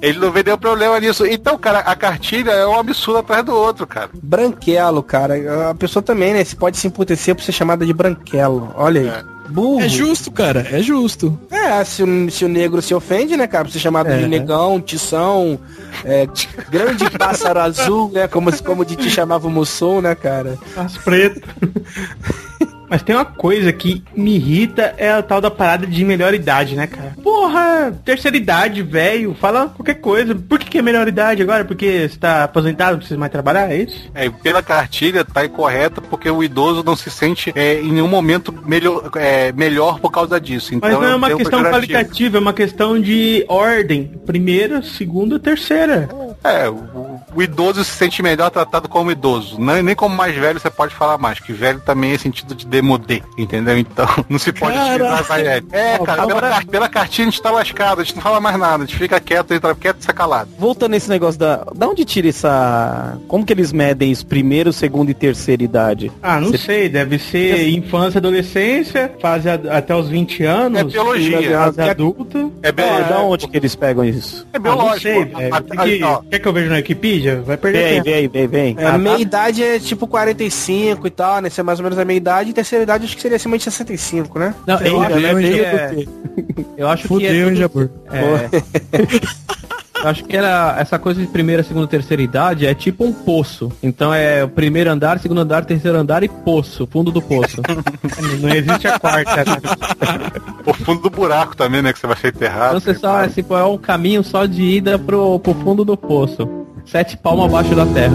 Ele não vê nenhum problema nisso. Então, cara, a cartilha é um absurdo atrás do outro, cara. Branquelo, cara. A pessoa também, né? Se pode se emputecer por ser chamada de branquelo. Olha aí. Burro. É justo, cara, é justo. É, se o, se o negro se ofende, né, cara? Por ser chamado É. de negão, tição, é, grande pássaro azul, né? Como, como de te chamava o Mussum, né, cara? As preto. Mas tem uma coisa que me irrita é a tal da parada de melhor idade, né, cara? Porra, terceira idade, velho, fala qualquer coisa. Por que, que é melhor idade agora? Porque você tá aposentado, não precisa mais trabalhar, é isso? É, pela cartilha tá incorreta porque o idoso não se sente é, em nenhum momento melhor, é, melhor por causa disso. Então, Mas não é uma questão qualitativa, é uma questão de ordem. Primeira, segunda, terceira. É, o, o idoso se sente melhor tratado como idoso. Não, nem como mais velho você pode falar mais, que velho também é sentido de demodê, entendeu? Então, não se pode Caraca. utilizar velho. É, cara, pela, pela cartilha a gente tá lascado, a gente não fala mais nada, a gente fica quieto, entra quieto e sai calado. Voltando nesse negócio da. Da onde tira essa. Como que eles medem isso? Primeiro, segunda e terceira idade? Ah, não Você- sei, deve ser infância, adolescência, fase ad- até os 20 anos. É biologia. Fase adulta. É, bem, É, da onde que eles pegam isso? é Ah, não biológico. sei, velho. A- que- a- Quer que eu veja na Wikipedia? Vai perder Vem, tempo. vem, vem, vem. É, a meia idade é tipo 45 e tal, né? Isso é mais ou menos a meia idade. Terceira idade acho que seria acima de 65, né? Não, eu acho, Fudeu, que hein, é, eu acho que é Fudeu, tudo- Jabur. é, eu acho que era essa coisa de primeira, segunda, terceira idade é tipo um poço. Então é o primeiro andar, segundo andar, terceiro andar e poço, fundo do poço. Não existe a quarta. né? o fundo do buraco também, né? Que você vai ser enterrado. Então você só é, tipo, é um caminho só de ida pro, pro fundo do poço. Sete palmos abaixo da terra.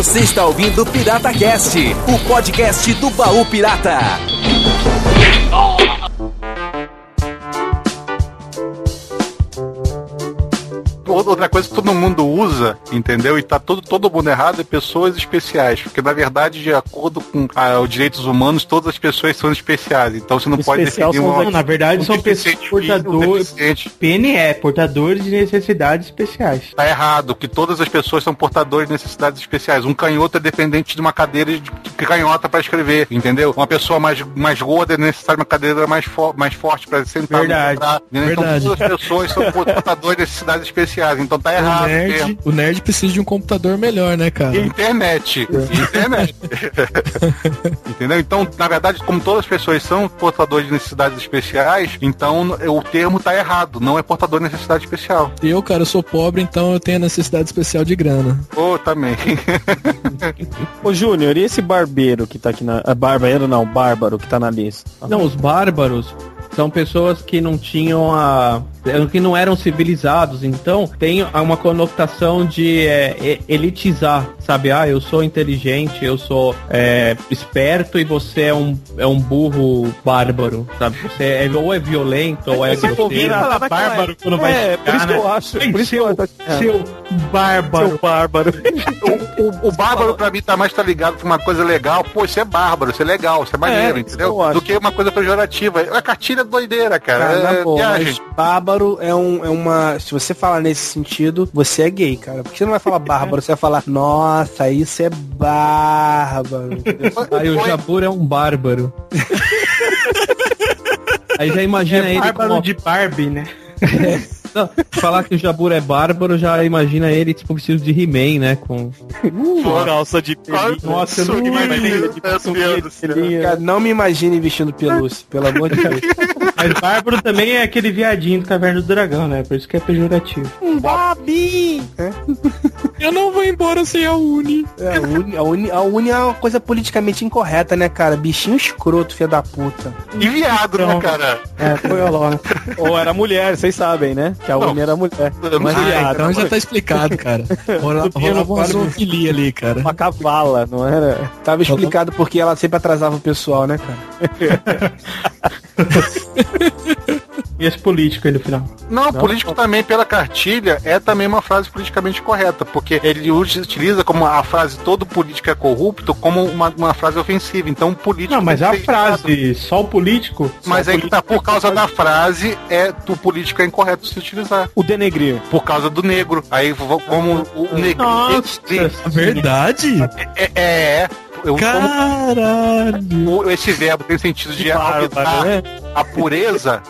Você está ouvindo Pirata Cast, o podcast do baú pirata. Outra coisa que todo mundo usa, entendeu? E tá todo, todo mundo errado é pessoas especiais. Porque, na verdade, de acordo com ah, os direitos humanos, todas as pessoas são especiais. Então você não pode Especial definir são os uma. Não, na verdade um são pessoas um portadores. PNE, portadores de necessidades especiais. Tá errado, que todas as pessoas são portadores de necessidades especiais. Um canhoto é dependente de uma cadeira de canhota para escrever, entendeu? Uma pessoa mais, mais gorda é necessária uma cadeira mais, fo mais forte para sentar. Verdade. entrar? Então Verdade. todas as pessoas são portadores de necessidades especiais. Então tá O errado. nerd, termo. o nerd precisa de um computador melhor, né, cara? Internet. Internet. Entendeu? Então, na verdade, como todas as pessoas são portadores de necessidades especiais, então o termo tá errado. Não é portador de necessidade especial. Eu, cara, eu sou pobre, então eu tenho a necessidade especial de grana. Ou também. Ô, Júnior, e esse barbeiro que tá aqui na. ah, Barbeiro não, bárbaro que tá na lista? Não, os bárbaros são pessoas que não tinham a. que não eram civilizados, então tem uma conotação de é, elitizar, sabe? Ah, eu sou inteligente, eu sou é, esperto e você é um, é um burro bárbaro, sabe? Você é, ou é violento ou é grosseiro. fala bárbaro quando vai É, por isso que eu né? acho. Ei, Por isso que seu, eu acho. seu bárbaro. Seu bárbaro. o, o- o bárbaro pra mim tá mais tá ligado com uma coisa legal. Pô, isso é bárbaro, isso é legal, isso é maneiro, É, entendeu? eu acho. Do que uma coisa pejorativa. A cartilha é doideira, cara. Cara, na é boa, viagem. mas bárbaro é, um, é uma. Se você falar nesse sentido, você é gay, cara. Porque você não vai falar bárbaro, você vai falar, nossa, isso é bárbaro. Aí o Jabur é um bárbaro. Aí já imagina É ele bárbaro como... de Barbie, né? Não, falar que o Jabur é bárbaro, já imagina ele tipo vestido de He-Man, né? Com calça de pelinho. Nossa, eu não imagino. céu. Cara, não me imagine vestindo pelúcia, pelo amor de Deus. Mas bárbaro também é aquele viadinho do Caverna do Dragão, né? Por isso que é pejorativo. Babi! Eu não vou embora sem a Uni. É, a, uni, a, uni, a uni é uma coisa politicamente incorreta, né, cara? Bichinho escroto, filho da puta. E viado, né, cara? É, foi a Lola. Ou era mulher, vocês sabem, né? Que a Não. Uni era mulher. Mas sei, viado, Então já tá explicado, cara. Rola- Rolava uma zoofilia ali, cara. uma cavala, não era? Tava explicado porque ela sempre atrasava o pessoal, né, cara? E esse político aí no final? Não, político também, pela cartilha, é também uma frase politicamente correta, porque ele utiliza como a frase todo político é corrupto como uma, uma frase ofensiva. Então, político. Não, mas a frase, só o político? Mas aí o que tá, por causa da frase, é do político é incorreto se utilizar. O denegrir. Por causa do negro. Aí, como o negro. Nossa, Verdade? É, é, é. Eu, Caralho. como o- esse verbo tem sentido de aumentar né? a pureza,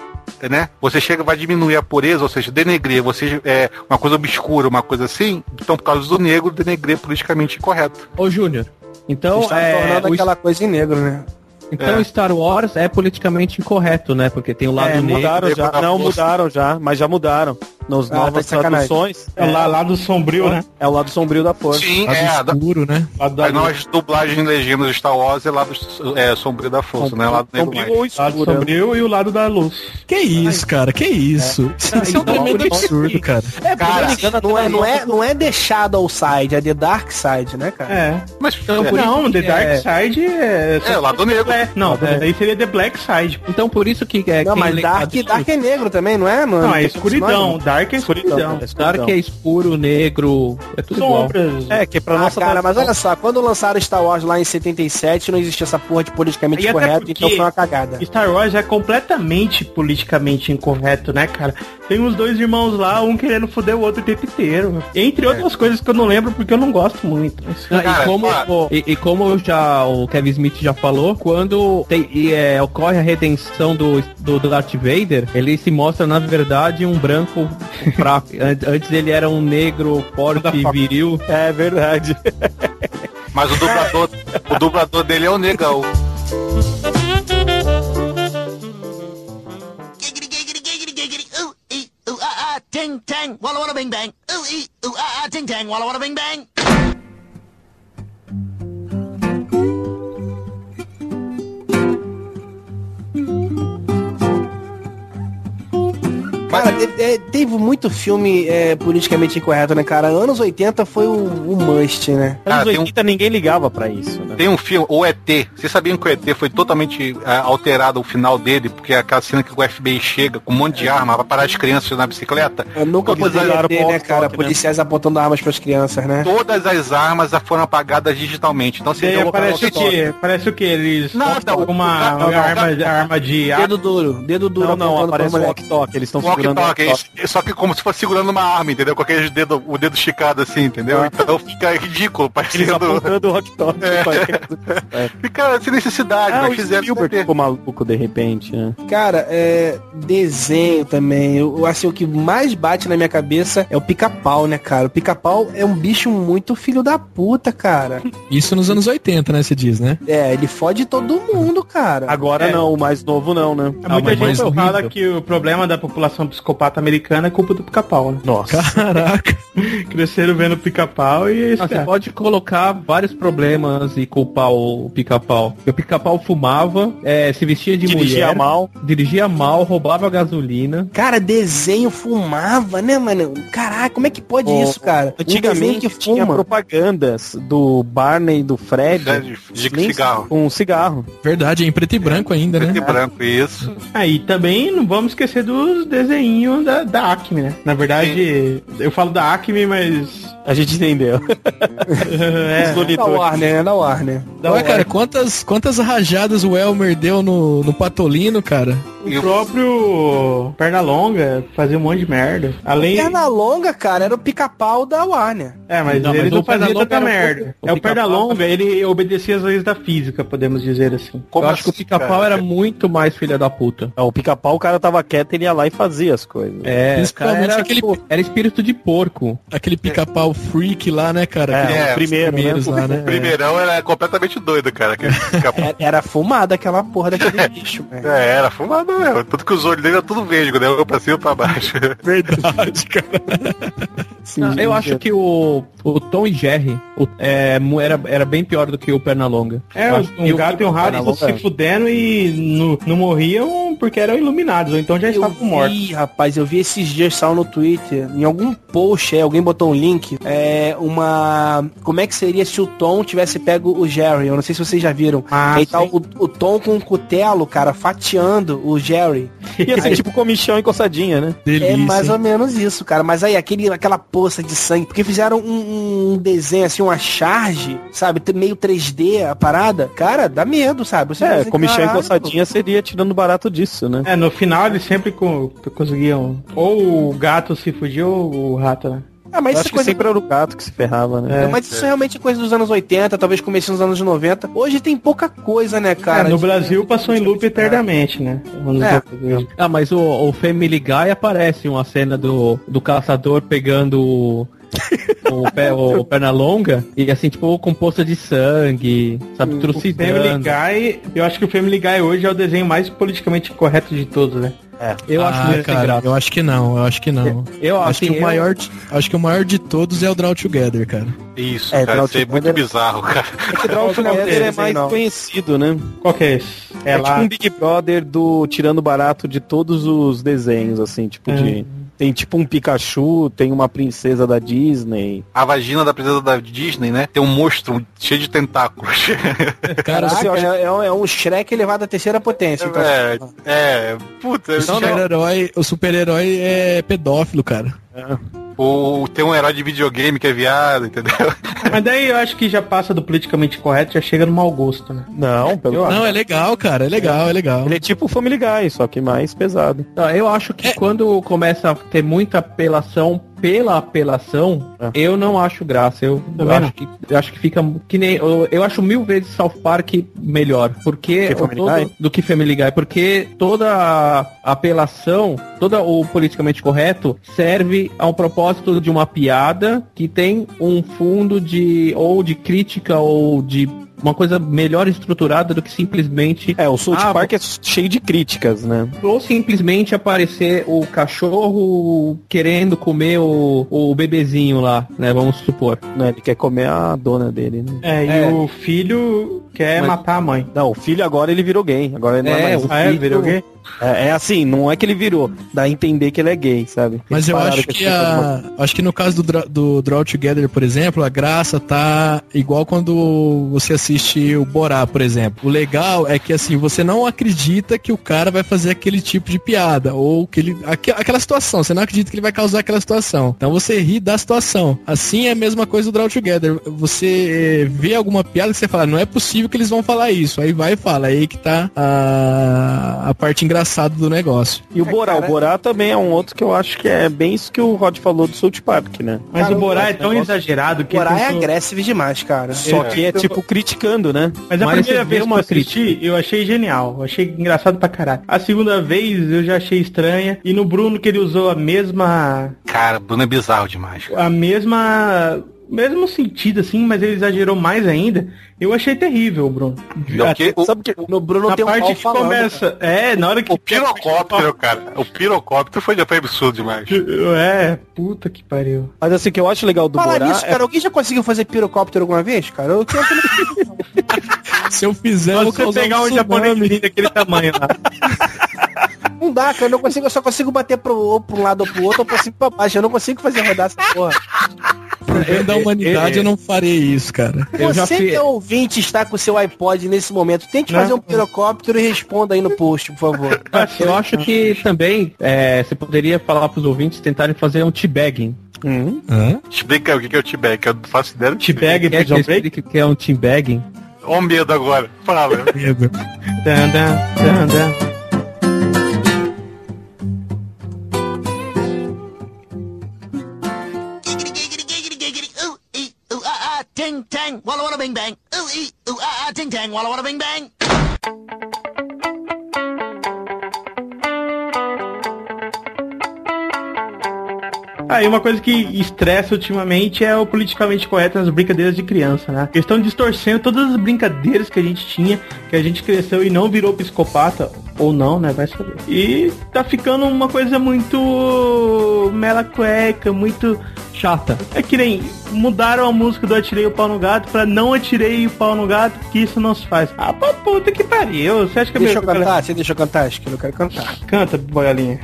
né? Você chega, vai diminuir a pureza, ou seja, denegrir, você é uma coisa obscura, uma coisa assim. Então, por causa do negro, denegrir é politicamente incorreto. Ô, Júnior. Então, Está é, tornando o- aquela coisa em negro, né? então É. Star Wars é politicamente incorreto, né? Porque tem o lado É, negro. mudaram já. não, força. mudaram já, mas já mudaram. Nas Ah, tá novas sacanagem. traduções. É lá, lá do sombrio, né? É o lado sombrio da força. Sim, Lado é. A, da- escuro, né? Lado da a nós, dublagem de Star Wars é lá do é, sombrio da força, né? Lá do negro sombrio mais. ou lado escuro. né? sombrio e o lado da luz. Que isso, cara? Que isso? Isso é um então, tremendo isso absurdo, cara. É, Cara, não é, não é, não é The Shadow Side, é The Dark Side, né, cara? É. Mas Então, é, não, The Dark é- Side é. é, lá do negro. É, não, daí seria The Black Side. Então, por isso que é. Não, mas Dark, Dark é negro também, não é, mano? Não, é escuridão. sinônimo? Dark é escuridão. É escuridão. Dark é escuro, negro, é tudo igual. Sombras. É, que pra Ah, nossa cara, mas olha só, quando lançaram Star Wars lá em 77, não existia essa porra de politicamente E correto, então foi uma cagada. Star Wars é completamente politicamente incorreto, né, cara? Tem os dois irmãos lá, um querendo foder o outro o tempo inteiro. Entre outras coisas que eu não lembro porque eu não gosto muito. mas- Ah, Cara, e, como, e, e como já o Kevin Smith já falou, quando tem, e, é, ocorre a redenção do, do Darth Vader, ele se mostra, na verdade, um branco fraco. An- Antes ele era um negro forte e viril. É verdade. Mas o dublador, o dublador dele é o negão. Ah, ah, ting, tang, walla, walla, bing, bang. Ooh, ee, ooh, ah, ah, ting, tang, walla, walla, bing, bang. Cara, te- é, teve muito filme é, politicamente incorreto, né, cara? Anos 80 foi o, o must, né? Cara, Anos tem um- 80 ninguém ligava pra isso, né? Tem um filme, o ET. Vocês sabiam que o ET foi totalmente é, alterado o final dele, porque é aquela cena que o FBI chega com um monte de arma pra parar as crianças na bicicleta? Eu nunca as- ter, né, cara? né? Policiais apontando armas pras crianças, né? Todas as armas foram apagadas digitalmente. Então, se Daí deu parece o que? Parece o que? Eles Nada, uma, uma arma, arma de. Dedo duro, dedo duro Não, não, aparece o moleque. walkie-talkie. Eles estão segurando walkie-talkie. é só que como se fosse segurando uma arma, entendeu? Com aquele dedo, o dedo esticado assim, entendeu? Então fica ridículo, Eles parecendo... apontando o walkie-talkie. É. Fica sem necessidade, Ah, mas o fizeram Spielberg ficou maluco de repente, né? Cara, é. Desenho também. Eu, assim, o que mais bate na minha cabeça é o pica-pau, né, cara? O pica-pau é um bicho muito filho da puta, cara. Isso nos anos 80, né? Você diz, né? É, ele fode todo mundo, cara. Agora É. não, o mais novo não, né? É, Muita mais gente fala horrível. que o problema da população psicopata americana é culpa do pica-pau, né? Nossa. Caraca. Cresceram vendo pica-pau e é. Ah, você cara. pode colocar vários problemas e culpar o pica-pau. O pica-pau fumava, é, se vestia de Dirigia mulher, mal. dirigia mal, roubava gasolina. Cara, desenho fumava, né, mano? Caraca, como é que pode Ô, isso, cara? Um Antigamente que tinha propagandas do Barney e do Fred De, cigarro. com um cigarro. Verdade, é em preto e branco ainda, Preto e né? branco, isso. Aí também não vamos esquecer dos desenhos da, da Acme, né? Na verdade, eu falo da Acme, mas. A gente entendeu. é, Os Da. Warner, né? Da Warner. da Ué, cara, quantas, quantas rajadas o Elmer deu no, no Patolino, cara? O próprio Pernalonga fazia um monte de merda. Além. Perna longa, cara, era o pica-pau da Warner. É, mas Não, ele mas não o fazia Pernalonga tanta merda. pouco- o é o Pernalonga, ele obedecia as leis da física, podemos dizer assim. Como eu acho que o assim, pica-pau era muito mais filha da puta. É, o pica-pau, o cara tava quieto, ele ia lá e fazia as coisas. É, o cara Principalmente era, aquele- pô, era espírito de porco. Aquele pica-pau freak lá, né, cara? É, é, primeiro, primeiros né? lá, né? O primeirão era completamente doido, cara. Era, era fumada aquela porra daquele bicho, velho. É, era fumado mesmo. Tudo que os olhos dele era tudo verde, né? Eu pra cima e pra baixo. Verdade, cara. Sim, Ah, eu acho que o o Tom e Jerry o- é, era, era bem pior do que o Pernalonga. É, um o gato e um rato se fudendo e não, não morriam porque eram iluminados, ou então já Eu estavam mortos. vi, rapaz, eu vi esses dias saiu no Twitter, em algum post aí, alguém botou um link, é uma... Como é que seria se o Tom tivesse pego o Jerry? Eu não sei se vocês já viram. Ah, aí tá o, o Tom com um cutelo, cara, fatiando o Jerry. E assim, tipo comichão encostadinha, né? É mais ou menos isso, cara. Mas aí, aquele, aquela poça de sangue. Porque fizeram um, um desenho, assim, uma charge, sabe? Meio 3D a parada. Cara, dá medo, sabe? Você É, pensa, comichão "Caralho". encostadinha seria tirando barato disso, né? É, no final eles sempre co- conseguiam. Ou o gato se fugiu ou o rato, né? Ah, mas Eu isso acho é que coisa sempre era o gato que se ferrava, né? É, mas isso realmente é coisa dos anos 80, talvez comece nos anos 90. Hoje tem pouca coisa, né, cara? É, no De- Brasil passou em loop eternamente, né? É. 80. Ah, mas o, o Family Guy aparece uma cena do, do caçador pegando o, o, pé, o Pernalonga e assim, tipo, com poça de sangue, sabe, O Family trucidando. Guy, eu acho que o Family Guy hoje é o desenho mais politicamente correto de todos, né? Eu acho ah, muito sem cara, graça. eu acho que não, eu acho que não. Eu acho assim, que o eu- maior, de- acho que o maior de todos é o Draw Together, cara. Isso, É, cara, isso é muito bizarro, cara. É que Draw Together é mais conhecido, né? Qual que é esse? É, É, tipo lá. um Big Brother do tirando barato de todos os desenhos, assim, tipo É. de. Tem tipo um Pikachu, tem uma princesa da Disney. A vagina da princesa da Disney, né? Tem um monstro cheio de tentáculos. Cara, Caraca, o super- é, é um- é um Shrek elevado à terceira potência. Então, é, é, puta, o super-herói, o super-herói é pedófilo, cara. Ou tem um herói de videogame que é viado, entendeu? Mas daí eu acho que já passa do politicamente correto, já chega no mau gosto, né? Não, pelo Não, é legal, cara, é legal, é legal. Ele é tipo o Family Guy, só que mais pesado. Não, eu acho que quando começa a ter muita apelação pela apelação, eu não acho graça. Eu, eu acho que eu acho que fica que nem eu, eu acho mil vezes South Park melhor, porque Que todo- do que Family Guy, porque toda a apelação, todo o politicamente correto serve a um propósito de uma piada que tem um fundo de ou de crítica ou de uma coisa melhor estruturada do que simplesmente É, o South Ah, Park é cheio de críticas, né? ou simplesmente aparecer o cachorro querendo comer o, o bebezinho lá, né? Vamos supor. Né, Ele quer comer a dona dele, né? É, e É. o filho quer Mas- matar a mãe. Não, o filho agora ele virou gay. Agora ele não é, É, mais. o Ah, é? filho- Virou gay? É, é assim, não é que ele virou. Dá a entender que ele é gay, sabe? Mas Eles eu acho que a, acho que no caso do, do Draw Together, por exemplo, a graça tá igual quando você assiste o Borá, por exemplo. O legal é que assim, você não acredita que o cara vai fazer aquele tipo de piada ou que ele aque- aquela situação, você não acredita que ele vai causar aquela situação. Então você ri da situação. Assim é a mesma coisa do Draw Together. Você eh, vê alguma piada que você fala, não é possível que eles vão falar isso. Aí vai e fala, aí que tá a, a parte engraçada do negócio. E o Borá, o Borá também é um outro que eu acho que é bem isso que o Rod falou do South Park, né? Mas Cara, o Borá é tão negócio- exagerado que. Borá é agressivo demais, cara. Só que é tipo criticando, né? Mas a Mas primeira vez que eu uma assisti, eu achei genial. Eu achei engraçado pra caralho. A segunda vez eu já achei estranha. E no Bruno que ele usou a mesma. Cara, Bruno é bizarro demais. cara. A mesma. Mesmo sentido, assim, mas ele exagerou mais ainda. Eu achei terrível, Bruno. Não, porque o, Sabe que no Bruno Na tem um parte pau que falando, começa. É, na hora que. o pirocóptero, cara. O pirocóptero foi, foi absurdo demais. É, puta que pariu. Mas assim, o que eu acho legal do Falar Borá nisso, é cara, alguém já conseguiu fazer pirocóptero alguma vez, cara? Eu tenho Se eu fizer, eu Se vou pegar um tsunami. japonês daquele tamanho lá. Não dá, cara. Eu, não consigo, eu só consigo bater pro, ou pro lado ou pro outro, ou pra cima e pra baixo. Eu não consigo fazer rodar essa porra. Por bem da humanidade, eu não farei isso, cara. Eu já Você que é ouvinte está com o seu iPod nesse momento, tente Não. fazer um pirocóptero e responda aí no post, por favor. Eu acho que também é, você poderia falar pros ouvintes tentarem fazer um teabagging. Hum? Explica o que é o T-Bag, que eu não faço ideia. do eu Break? explique o que é um teabagging? Ó o medo agora. Fala. Medo. Dan, dan, dan, dan. Ah, ah, ting, tang, walla, walla, bing, bang. Ooh, ee, ooh, ah, ah, ting, tang, walla, walla, bing, bang. Ah, e uma coisa que estressa ultimamente é o politicamente correto nas brincadeiras de criança, né? Eles estão distorcendo todas as brincadeiras que a gente tinha, que a gente cresceu e não virou psicopata, ou não, né? Vai saber. E tá ficando uma coisa muito mela cueca, muito chata. É que nem mudaram a música do Atirei o Pau no Gato pra Não Atirei o Pau no Gato, que isso não se faz. Ah, puta que pariu. Você acha que é Deixa eu cantar? Você deixa eu cantar? Acho que eu quero cantar. Canta, boiolinha.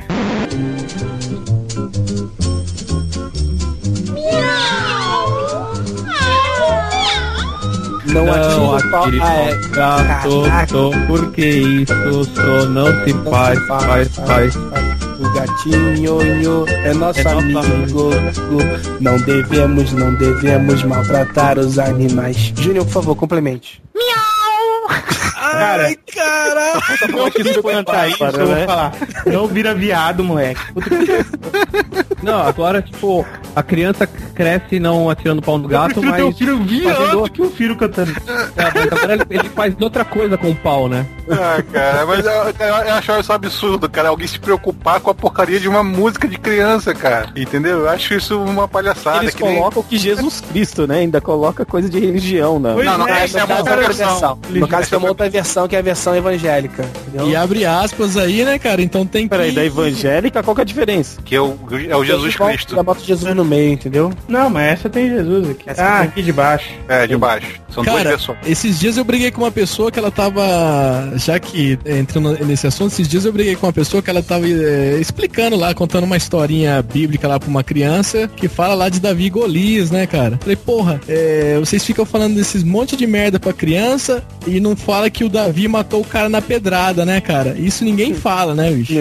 Não, atire o pau. atire Ah, é. gato, Caraca. tô, porque isso só não se faz, faz, faz. O gatinho é nosso É nosso amigo. Não devemos, não devemos maltratar os animais. Júnior, por favor, complemente. Cara, Caraca! não quis cantar isso, eu vou falar. Não vira viado, moleque. Puta que- Não, agora, tipo, a criança cresce não atirando pau no gato, prefiro mas ter um filho viado. fazendo que o filho cantando. É, mas agora ele, ele faz outra coisa com o pau, né? Ah, cara, mas eu, eu, eu acho isso um absurdo, cara. Alguém se preocupar com a porcaria de uma música de criança, cara. Entendeu? Eu acho isso uma palhaçada. Eles que nem- colocam que Jesus Cristo, né? Ainda coloca coisa de religião, né? Pois Não, não, é, essa é no uma outra versão. No caso, tem uma outra versão que é a versão evangélica. Entendeu? E abre aspas aí, né, cara? Então tem que. Peraí, da evangélica, qual que é a diferença? Que é o, é o Jesus Cristo. Já bota Jesus no meio, entendeu? Não, mas essa tem Jesus aqui. Essa ah, tem. aqui de baixo. É, de baixo. São duas Cara, pessoas. esses dias eu briguei com uma pessoa que ela tava. Já que entrando nesse assunto, esses dias eu briguei com uma pessoa que ela tava é, explicando lá, contando uma historinha bíblica lá pra uma criança que fala lá de Davi e Golias, né, cara? Falei, porra, é, vocês ficam falando desses monte de merda pra criança e não fala que o Davi matou o cara na pedrada, né, cara? Isso ninguém fala, né, bicho?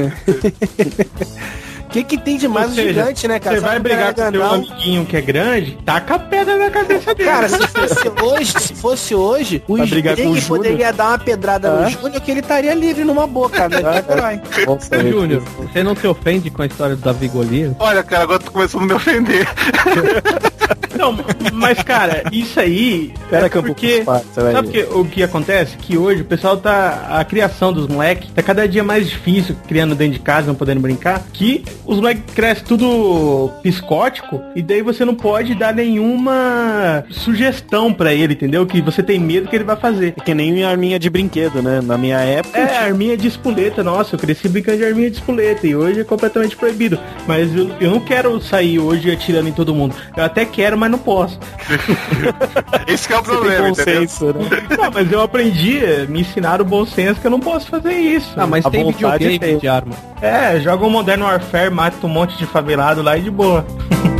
O que, que tem de mais seja, gigante, né, cara? Você vai brigar com seu amiguinho que é grande, taca a pedra na cabeça dele. Cara, se fosse hoje, se fosse hoje, o Vai brigar com o Snake Júnior? poderia dar uma pedrada Ah. no Júnior que ele estaria livre numa boca, né? Nossa, Júnior, você não se ofende com a história do Davi Golias? Olha, cara, agora tô começando a me ofender. Não, mas cara, isso aí Pera é que eu vou porque sabe que, o que acontece? Que hoje o pessoal tá a criação dos moleques tá cada dia mais difícil criando dentro de casa, não podendo brincar, que os moleques crescem tudo piscótico e daí você não pode dar nenhuma sugestão pra ele, entendeu? Que você tem medo que ele vai fazer. É que nem arminha de brinquedo, né? Na minha época. É, arminha de espoleta, nossa, eu cresci brincando de arminha de espoleta e hoje é completamente proibido. Mas eu, eu não quero sair hoje atirando em todo mundo. Eu até quero, mas não posso. Esse que é o Você tem problema, bom senso, né? Não, mas eu aprendi, me ensinaram o bom senso que eu não posso fazer isso. Ah, mas A tem vontade videogame é ter. de arma. É, joga um Modern Warfare, mata um monte de favelado lá e de boa.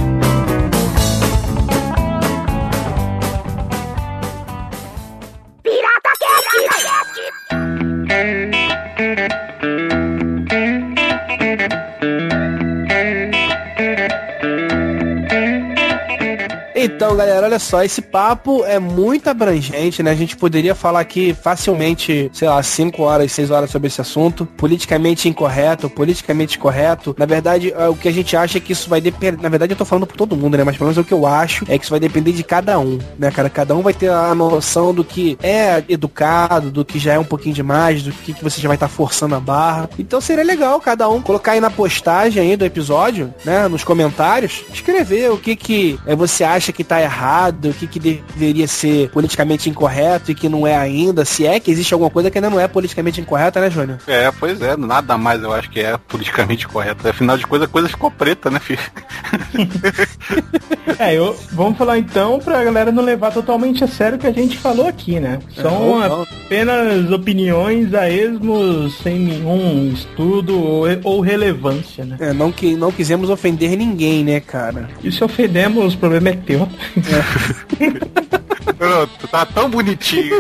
Galera, olha só, esse papo é muito abrangente, né? A gente poderia falar aqui facilmente, sei lá, 5 horas, 6 horas sobre esse assunto. Politicamente incorreto, politicamente correto. Na verdade, é, o que a gente acha é que isso vai depender. Na verdade, eu tô falando por todo mundo, né? Mas pelo menos é o que eu acho é que isso vai depender de cada um, né, cara? Cada um vai ter a noção do que é educado, do que já é um pouquinho demais, do que, que você já vai estar forçando a barra. Então seria legal cada um colocar aí na postagem aí do episódio, né? Nos comentários, escrever o que que é, você acha que tá errado, o que que deveria ser politicamente incorreto e que não é ainda, se é que existe alguma coisa que ainda não é politicamente incorreta, né, Júnior? É, pois é, nada mais eu acho que é politicamente correto. Afinal de contas, a coisa ficou preta, né, filho? É, eu, vamos falar então pra galera não levar totalmente a sério o que a gente falou aqui, né? São não. apenas opiniões a esmo sem nenhum estudo ou, ou relevância, né? É, não, que, não quisemos ofender ninguém, né, cara? E se ofendemos, o problema é teu. Pronto, tá tão bonitinho.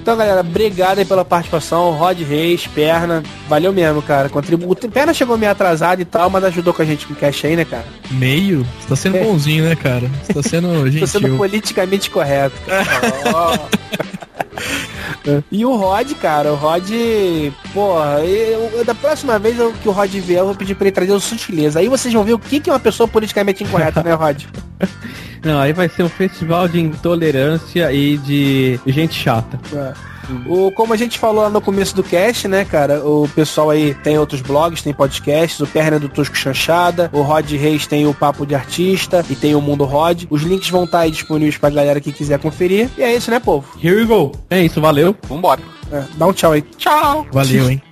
Então, galera, obrigado aí pela participação. Rod Reis, Perna, valeu mesmo, cara. Contribu... Perna chegou meio atrasado e tal, mas ajudou com a gente com o cash aí, né, cara? Meio? Você tá sendo É. bonzinho, né, cara? Você tá sendo Tô sendo gentil. politicamente correto. cara. E o Rod, cara, o Rod, porra, eu- da próxima vez que o Rod vier, eu vou pedir pra ele trazer o sutileza. Aí vocês vão ver o que, que é uma pessoa politicamente incorreta, né, Rod? Não, aí vai ser um festival de intolerância e de gente chata. É. O, como a gente falou lá no começo do cast, né, cara? O pessoal aí tem outros blogs, tem podcasts, o Perna do Tosco Chanchada, o Rod Reis tem o Papo de Artista e tem o Mundo Rod. Os links vão estar aí disponíveis pra galera que quiser conferir. E é isso, né, povo? Here we go. É isso, valeu. Vambora. É, dá um tchau aí. Tchau. Valeu, hein?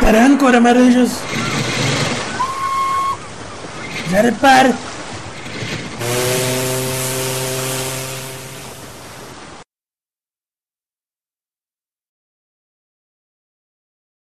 Caramba, Cora Maranjas! Let it.